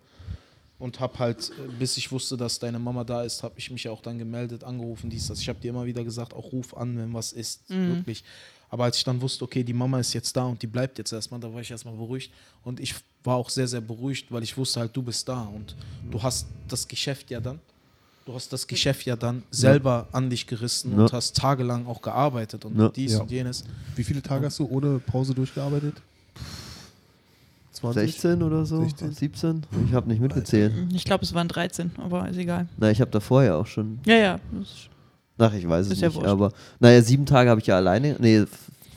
Speaker 1: und habe halt, bis ich wusste, dass deine Mama da ist, habe ich mich auch dann gemeldet, angerufen, dies, das. Ich habe dir immer wieder gesagt, auch ruf an, wenn was ist,
Speaker 4: Mhm.
Speaker 1: wirklich. Aber als ich dann wusste, okay, die Mama ist jetzt da und die bleibt jetzt erstmal, da war ich erstmal beruhigt. Und ich war auch sehr, sehr beruhigt, weil ich wusste halt, du bist da und du hast das Geschäft ja dann. Du hast das Geschäft ja dann selber an dich gerissen
Speaker 3: Ja.
Speaker 1: und hast tagelang auch gearbeitet und
Speaker 3: Ja.
Speaker 1: dies
Speaker 2: Ja.
Speaker 1: und jenes.
Speaker 2: Wie viele Tage hast du ohne Pause durchgearbeitet? 20?
Speaker 3: 16 oder so?
Speaker 2: 16.
Speaker 3: 17? Ich habe nicht mitgezählt.
Speaker 4: Ich glaube, es waren 13, aber ist egal.
Speaker 3: Na, ich habe davor ja auch schon.
Speaker 4: Ja, ja.
Speaker 3: Ach, ich weiß es
Speaker 4: Ist ja
Speaker 3: nicht. aber naja, sieben Tage habe ich ja alleine. Nee,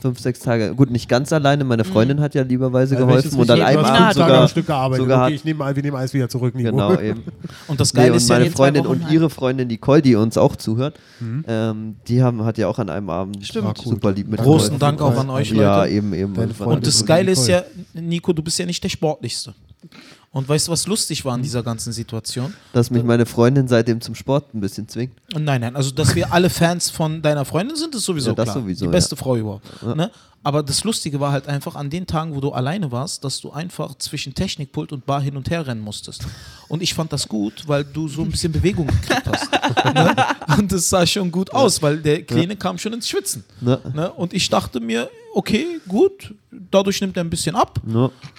Speaker 3: fünf, sechs Tage. Gut, nicht ganz alleine. Meine Freundin hat ja lieberweise
Speaker 2: Also,
Speaker 3: geholfen und an einem
Speaker 2: hast
Speaker 4: Nina
Speaker 3: Abend
Speaker 2: Tage am
Speaker 3: sogar.
Speaker 2: Stück gearbeitet.
Speaker 3: sogar
Speaker 2: okay, ich nehme, wir nehmen alles wieder zurück, Nico.
Speaker 3: Genau, eben.
Speaker 1: Und das
Speaker 3: Nee,
Speaker 1: Geile
Speaker 3: und
Speaker 1: ist ja,
Speaker 3: meine
Speaker 4: zwei
Speaker 3: Freundin und ihre Freundin Nicole, die uns auch zuhört,
Speaker 2: Mhm.
Speaker 3: ähm, die haben, hat ja auch an einem Abend
Speaker 4: Stimmt.
Speaker 2: Ah, cool.
Speaker 3: super lieb mit
Speaker 1: Großen Dank auch an euch, Leute.
Speaker 3: Ja, eben, eben.
Speaker 1: Und das
Speaker 2: und
Speaker 1: Geile ist ja. Nico, du bist ja nicht der Sportlichste. Und weißt du, was lustig war an dieser ganzen Situation?
Speaker 3: Dass mich meine Freundin seitdem zum Sport ein bisschen zwingt.
Speaker 1: Nein, nein, also dass wir alle Fans von deiner Freundin sind, ist sowieso
Speaker 3: Ja, das
Speaker 1: klar.
Speaker 3: sowieso,
Speaker 1: Die beste
Speaker 3: ja.
Speaker 1: Frau überhaupt. Ne? Aber das Lustige war halt einfach an den Tagen, wo du alleine warst, dass du einfach zwischen Technikpult und Bar hin und her rennen musstest. Und ich fand das gut, weil du so ein bisschen Bewegung gekriegt hast. ne? Und das sah schon gut aus, weil der Kleine kam schon ins Schwitzen.
Speaker 3: Ne?
Speaker 1: Und ich dachte mir, okay, gut, dadurch nimmt er ein bisschen ab.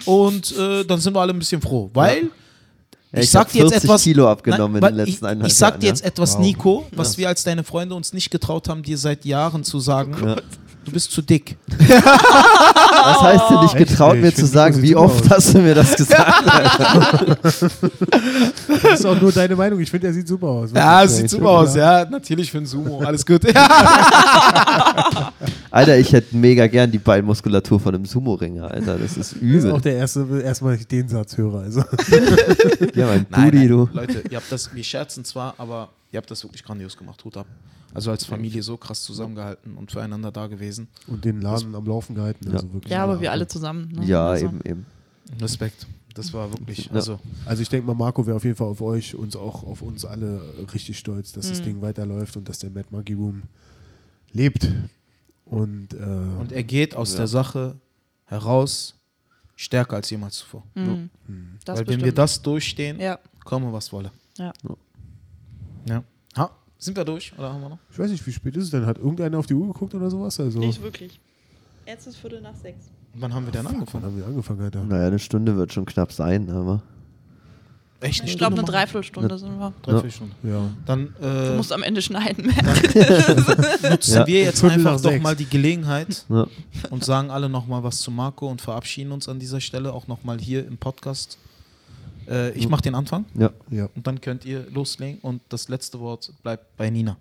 Speaker 1: Und äh, dann sind wir alle ein bisschen froh, weil
Speaker 3: Ja,
Speaker 1: ich,
Speaker 3: ich
Speaker 1: sag dir jetzt
Speaker 3: 40
Speaker 1: etwas.
Speaker 3: Kilo abgenommen in
Speaker 1: weil
Speaker 3: den letzten
Speaker 1: ich, ich sag dir
Speaker 3: ja.
Speaker 1: jetzt etwas,
Speaker 2: Wow.
Speaker 1: Nico, was wir als deine Freunde uns nicht getraut haben, dir seit Jahren zu sagen.
Speaker 3: Ja.
Speaker 1: Du bist zu dick.
Speaker 3: Was heißt denn nicht
Speaker 2: Echt?
Speaker 3: getraut,
Speaker 2: Nee,
Speaker 3: mir
Speaker 2: ich
Speaker 3: zu
Speaker 2: find,
Speaker 3: sagen? Wie oft
Speaker 2: aus.
Speaker 3: hast du mir das gesagt?
Speaker 2: Das ist auch nur deine Meinung. Ich finde, er sieht super aus.
Speaker 1: Ja, es sieht super aus,
Speaker 2: ja.
Speaker 1: Natürlich für ein Sumo. Alles gut.
Speaker 3: Alter, ich hätte mega gern die Beinmuskulatur von einem Sumo-Ringer, Alter. Das ist
Speaker 2: Das ist auch
Speaker 3: übel.
Speaker 2: der erste, erstmal ich den Satz höre. Also.
Speaker 3: Ja, mein Booty, du.
Speaker 1: Leute, ihr habt das, wir scherzen zwar, aber ihr habt das wirklich grandios gemacht. Hut ab. Also als Familie so krass zusammengehalten und füreinander da gewesen.
Speaker 2: Und den Laden am Laufen gehalten. Also wirklich
Speaker 4: Ja, aber wir alle zusammen. Ne?
Speaker 3: Ja,
Speaker 4: Also,
Speaker 3: eben, eben.
Speaker 1: Respekt. Das war wirklich,
Speaker 3: Ja.
Speaker 1: also
Speaker 2: Also ich denke mal, Marco wäre auf jeden Fall auf euch und auch auf uns alle richtig stolz, dass
Speaker 4: Mhm.
Speaker 2: das Ding weiterläuft und dass der Mad Monkey Room lebt. Und, äh,
Speaker 1: und er geht aus
Speaker 3: Ja.
Speaker 1: der Sache heraus stärker als jemals zuvor.
Speaker 4: Mhm. Das
Speaker 1: Weil wenn wir das durchstehen,
Speaker 4: Ja.
Speaker 1: komme was wolle.
Speaker 4: Ja.
Speaker 1: Ja. Sind wir durch oder haben wir noch?
Speaker 2: ich weiß nicht, wie spät ist es denn? Hat irgendeiner auf die Uhr geguckt oder sowas? Also,
Speaker 4: Nicht wirklich. Jetzt ist Viertel nach sechs.
Speaker 1: Wann haben wir denn
Speaker 2: wann
Speaker 1: angefangen?
Speaker 2: haben wir angefangen, Alter?
Speaker 3: Naja, eine Stunde wird schon knapp sein, aber.
Speaker 1: Echt
Speaker 4: Ich glaube, eine
Speaker 1: Stunde
Speaker 4: Dreiviertelstunde sind wir.
Speaker 1: machen? Dreiviertel Stunden.
Speaker 2: Ja.
Speaker 1: Dann
Speaker 4: Du
Speaker 1: äh,
Speaker 4: musst am Ende schneiden.
Speaker 1: nutzen
Speaker 3: Ja.
Speaker 1: wir jetzt
Speaker 2: Viertel
Speaker 1: einfach doch
Speaker 2: sechs.
Speaker 1: mal die Gelegenheit
Speaker 3: Ja.
Speaker 1: und sagen alle nochmal was zu Marco und verabschieden uns an dieser Stelle auch nochmal hier im Podcast. Äh, ich mache den Anfang
Speaker 3: ja.
Speaker 2: ja.
Speaker 1: und dann könnt ihr loslegen und das letzte Wort bleibt bei Nina.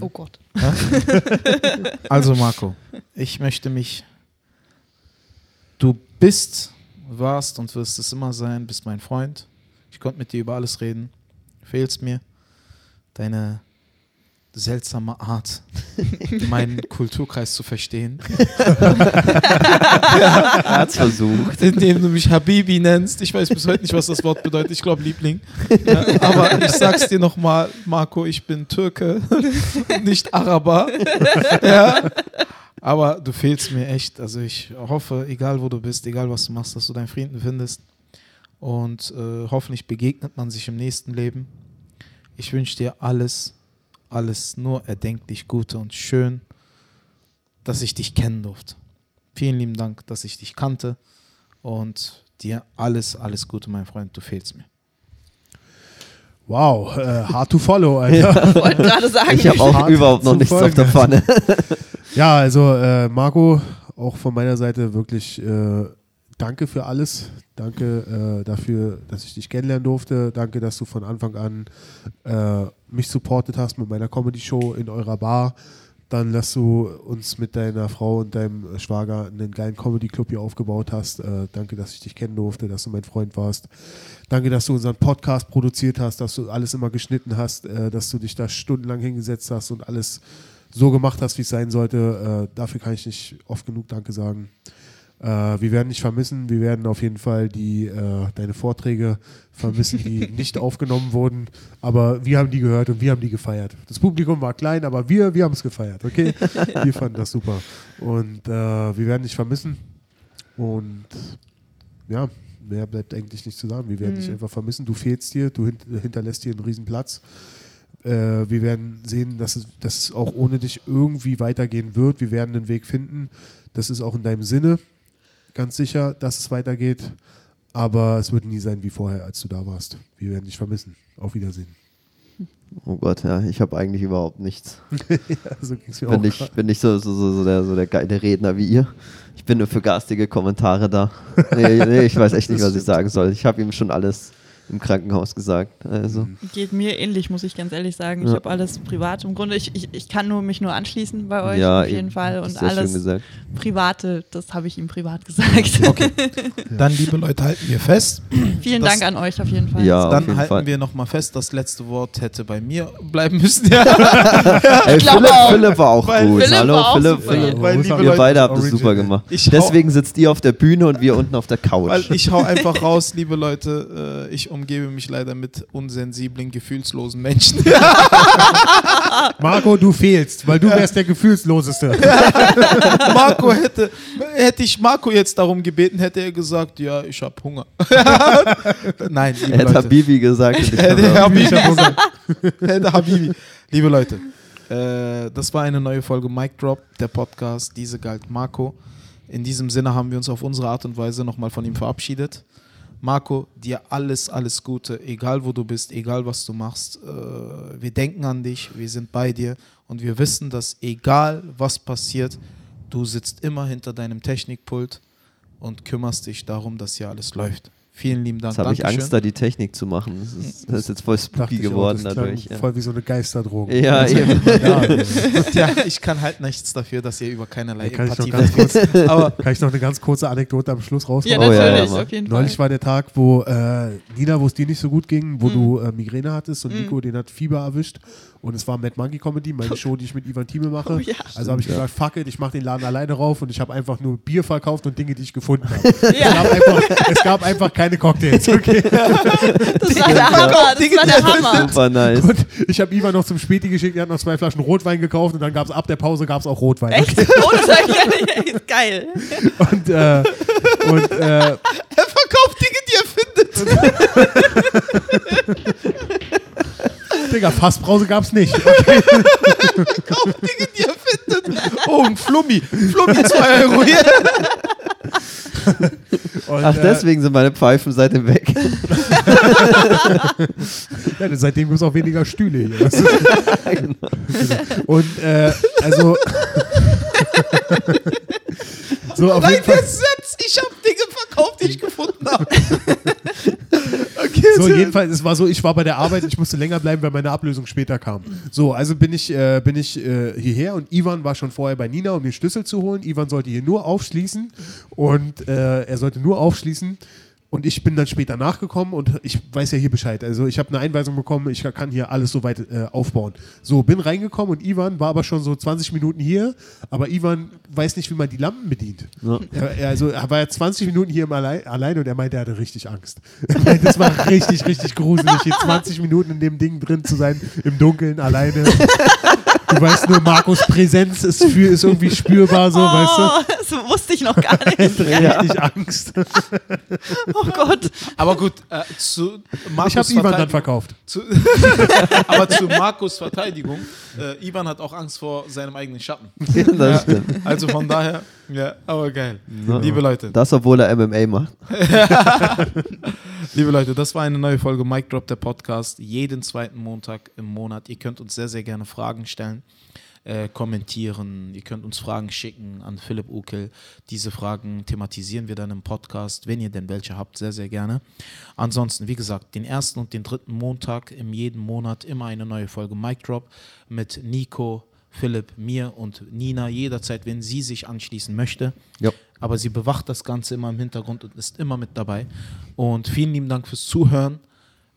Speaker 4: oh Gott.
Speaker 1: Also Marco, ich möchte mich. Du bist, warst und wirst es immer sein, bist mein Freund. Ich konnte mit dir über alles reden. Fehlst mir. Deine seltsame Art, meinen Kulturkreis zu verstehen.
Speaker 3: Er hat's versucht.
Speaker 1: Indem du mich Habibi nennst. Ich weiß bis heute nicht, was das Wort bedeutet. Ich glaube Liebling. Ja, aber ich sag's dir nochmal, Marco, ich bin Türke, nicht Araber. Ja. Aber du fehlst mir echt. Also ich hoffe, egal wo du bist, egal was du machst, dass du deinen Frieden findest. Und äh, hoffentlich begegnet man sich im nächsten Leben. Ich wünsche dir alles, alles nur erdenklich Gute und schön, dass ich dich kennen durfte. Vielen lieben Dank, dass ich dich kannte. Und dir alles, alles Gute, mein Freund. Du fehlst mir.
Speaker 2: Wow, äh, hard to follow, Alter.
Speaker 4: Ich wollte gerade sagen,
Speaker 3: Ich habe auch überhaupt noch nichts auf
Speaker 2: Folgen.
Speaker 3: der Pfanne.
Speaker 2: Ja, also äh, Marco, auch von meiner Seite wirklich äh, danke für alles. Danke äh, dafür, dass ich dich kennenlernen durfte. Danke, dass du von Anfang an äh, mich supportet hast mit meiner Comedy-Show in eurer Bar. Dann, dass du uns mit deiner Frau und deinem Schwager einen geilen Comedy-Club hier aufgebaut hast. Äh, danke, dass ich dich kennen durfte, dass du mein Freund warst. Danke, dass du unseren Podcast produziert hast, dass du alles immer geschnitten hast, äh, dass du dich da stundenlang hingesetzt hast und alles so gemacht hast, wie es sein sollte. Äh, dafür kann ich nicht oft genug Danke sagen. Äh, wir werden dich vermissen. Wir werden auf jeden Fall die, äh, deine Vorträge vermissen, die nicht aufgenommen wurden. Aber wir haben die gehört und wir haben die gefeiert. Das Publikum war klein, aber wir, wir haben es gefeiert, okay? wir fanden das super. Und äh, wir werden dich vermissen. Und ja, mehr bleibt eigentlich nicht zu sagen. Wir werden dich einfach vermissen. Du fehlst hier, du hint hinterlässt hier einen riesen Platz. Äh, wir werden sehen, dass es, dass es auch ohne dich irgendwie weitergehen wird. Wir werden einen Weg finden. Das ist auch in deinem Sinne, ganz sicher, dass es weitergeht. Aber es wird nie sein wie vorher, als du da warst. Wir werden dich vermissen. Auf Wiedersehen.
Speaker 3: Oh Gott, ja, ich habe eigentlich überhaupt nichts.
Speaker 2: ja, so ging's mir
Speaker 3: Bin
Speaker 2: auch
Speaker 3: nicht,
Speaker 2: grad.
Speaker 3: bin nicht so, so, so, so, der, so der geile Redner wie ihr. Ich bin nur für garstige Kommentare da. Nee, nee ich weiß echt nicht, was ich sagen soll. Ich habe ihm schon alles im Krankenhaus gesagt. Also.
Speaker 4: Geht mir ähnlich, muss ich ganz ehrlich sagen. Ich
Speaker 3: Ja.
Speaker 4: habe alles privat. Im Grunde, ich, ich, ich kann nur mich nur anschließen bei euch
Speaker 3: ja,
Speaker 4: auf jeden
Speaker 3: eben.
Speaker 4: Fall. Und alles. Private, das habe ich ihm privat gesagt.
Speaker 1: Okay. Dann, liebe Leute, halten wir fest.
Speaker 4: Vielen
Speaker 1: Das-
Speaker 4: Dank an euch auf jeden Fall.
Speaker 3: Ja, auf
Speaker 1: Dann
Speaker 3: jeden
Speaker 1: halten
Speaker 3: Fall.
Speaker 1: wir nochmal fest, das letzte Wort hätte bei mir bleiben müssen. Ja.
Speaker 3: Ey, Philipp. Philipp war auch
Speaker 1: Weil
Speaker 3: gut.
Speaker 4: Philipp
Speaker 3: Hallo,
Speaker 4: auch
Speaker 3: Philipp.
Speaker 4: super.
Speaker 3: Philipp.
Speaker 1: Weil,
Speaker 3: Wir
Speaker 1: Leute,
Speaker 3: beide haben das
Speaker 2: Original.
Speaker 3: super gemacht.
Speaker 1: Ich
Speaker 3: Deswegen sitzt ihr auf der Bühne und wir unten auf der Couch.
Speaker 1: Weil ich hau einfach raus, liebe Leute, äh, ich umgebe mich leider mit unsensiblen, gefühlslosen Menschen.
Speaker 2: Marco, du fehlst, weil du wärst der Gefühlsloseste.
Speaker 1: Marco hätte, hätte ich Marco jetzt darum gebeten, hätte er gesagt, ja, ich habe Hunger. Nein, liebe
Speaker 3: hat
Speaker 1: Leute.
Speaker 3: Habibi gesagt.
Speaker 1: Hätte
Speaker 3: hab-
Speaker 1: Habibi gesagt. Hätte Habibi. Liebe Leute, äh, das war eine neue Folge Mic Drop, der Podcast. Diese galt Marco. In diesem Sinne haben wir uns auf unsere Art und Weise nochmal von ihm verabschiedet. Marco, dir alles, alles Gute, egal wo du bist, egal was du machst. Äh, wir denken an dich, wir sind bei dir und wir wissen, dass egal was passiert, du sitzt immer hinter deinem Technikpult und kümmerst dich darum, dass hier alles läuft. Vielen lieben Dank.
Speaker 3: Jetzt habe ich. Angst, da die Technik zu machen. Das ist, das ist jetzt voll spooky
Speaker 2: auch,
Speaker 3: geworden
Speaker 2: das klang
Speaker 3: dadurch. Ja,
Speaker 2: Voll wie so eine Geisterdroge.
Speaker 3: ja eben.
Speaker 2: Ja,
Speaker 1: Ja, ich kann halt nichts dafür, dass ihr über keinerlei
Speaker 2: kann, ich noch
Speaker 1: Empathie
Speaker 2: kurz,
Speaker 1: Aber
Speaker 2: kann ich noch eine ganz kurze Anekdote am Schluss raushauen?
Speaker 4: Ja,
Speaker 3: Oh, ja,
Speaker 4: natürlich,
Speaker 3: ja, Mann.
Speaker 4: auf jeden
Speaker 2: Neulich
Speaker 4: Fall.
Speaker 2: war der Tag, wo äh, Nina, wo es dir nicht so gut ging, wo
Speaker 4: Mhm.
Speaker 2: du äh, Migräne hattest und
Speaker 4: Mhm.
Speaker 2: Nico, den hat Fieber erwischt. Und es war Mad Monkey Comedy, meine Show, die ich mit Ivan Thieme mache.
Speaker 4: Oh ja.
Speaker 2: Also habe ich gesagt, fuck it, ich mache den Laden alleine rauf und ich habe einfach nur Bier verkauft und Dinge, die ich gefunden habe. Es,
Speaker 4: Ja,
Speaker 2: gab einfach, es gab einfach keine Cocktails. Okay?
Speaker 4: das war der Hammer. Das war der Hammer.
Speaker 3: Super nice.
Speaker 2: Und ich habe Ivan noch zum Späti geschickt, er hat noch zwei Flaschen Rotwein gekauft und dann gab es ab der Pause gab's auch Rotwein.
Speaker 4: Echt? Scheiß. Ist geil.
Speaker 2: Und, äh, und äh,
Speaker 1: er verkauft Dinge, die er findet.
Speaker 2: Digga, Fassbrause gab's nicht. Okay.
Speaker 1: Verkauft Dinge, die er findet. Oh, ein Flummi. Flummi 2 Euro. Ja.
Speaker 2: Und,
Speaker 3: Ach,
Speaker 2: äh,
Speaker 3: deswegen sind meine Pfeifen seitdem weg.
Speaker 2: Ja, seitdem gibt es auch weniger Stühle hier. Ist- Und äh, also. so auf
Speaker 1: Nein,
Speaker 2: jeden
Speaker 1: der
Speaker 2: Fall.
Speaker 1: Satz. Ich habe Dinge verkauft, die ich gefunden habe.
Speaker 2: So jedenfalls, es war so, ich war bei der Arbeit, ich musste länger bleiben, weil meine Ablösung später kam. So, also bin ich, äh, bin ich äh, hierher und Ivan war schon vorher bei Nina, um den Schlüssel zu holen. Ivan sollte hier nur aufschließen und äh, er sollte nur aufschließen. Und ich bin dann später nachgekommen und ich weiß ja hier Bescheid. Also ich habe eine Einweisung bekommen, ich kann hier alles so weit äh, aufbauen. So, bin reingekommen und Ivan war aber schon so 20 Minuten hier, aber Ivan weiß nicht, wie man die Lampen bedient.
Speaker 3: Ja.
Speaker 2: Er, er, also, er war ja 20 Minuten hier im Allein, allein und er meinte, er hatte richtig Angst. Er meinte, Das war richtig, richtig gruselig, hier 20 Minuten in dem Ding drin zu sein, im Dunkeln, alleine. Du weißt nur, Markus Präsenz ist, für, ist irgendwie spürbar, so, weißt
Speaker 4: Oh, das wusste ich noch gar nicht.
Speaker 2: du? Richtig Angst.
Speaker 4: Oh Gott.
Speaker 1: Aber gut, äh, zu Markus
Speaker 2: Ich habe Ivan dann
Speaker 1: Verteidigung-
Speaker 2: verkauft.
Speaker 1: Zu, aber zu Markus Verteidigung, äh, Ivan hat auch Angst vor seinem eigenen Schatten.
Speaker 3: Ja, das stimmt.
Speaker 1: Also von daher, ja, aber geil.
Speaker 3: Ja.
Speaker 1: Liebe Leute,
Speaker 3: Das, obwohl er MMA macht.
Speaker 1: liebe Leute, das war eine neue Folge Mic Drop, der Podcast. Jeden zweiten Montag im Monat. Ihr könnt uns sehr, sehr gerne Fragen stellen, äh, kommentieren. Ihr könnt uns Fragen schicken an Philipp Ukel. Diese Fragen thematisieren wir dann im Podcast, wenn ihr denn welche habt, sehr, sehr gerne. Ansonsten, wie gesagt, den ersten und den dritten Montag im jeden Monat immer eine neue Folge Mic Drop mit Nico, Philipp, mir und Nina jederzeit, wenn sie sich anschließen möchte.
Speaker 3: Ja.
Speaker 1: Aber sie bewacht das Ganze immer im Hintergrund und ist immer mit dabei. Und vielen lieben Dank fürs Zuhören.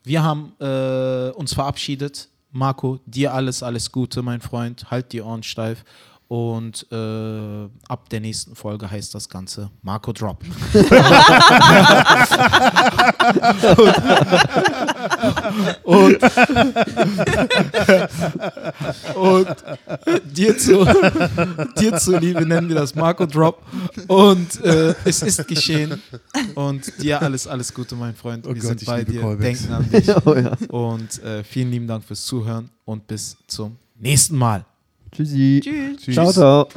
Speaker 1: Wir haben äh, uns verabschiedet. Marco, dir alles, alles Gute, mein Freund. Halt die Ohren steif. Und äh, ab der nächsten Folge heißt das Ganze Marco Drop. Und, und dir zu, dir zu Liebe nennen wir das Marco Drop. Und äh, es ist geschehen. Und dir alles, alles Gute, mein Freund.
Speaker 2: Oh
Speaker 1: wir
Speaker 2: Gott,
Speaker 1: sind bei dir,
Speaker 2: Callbacks.
Speaker 1: denken an dich.
Speaker 3: oh ja.
Speaker 1: Und äh, vielen lieben Dank fürs Zuhören und bis zum nächsten Mal.
Speaker 3: Tschüssi.
Speaker 4: Tschüss.
Speaker 2: Tschüss.
Speaker 3: Ciao, ciao.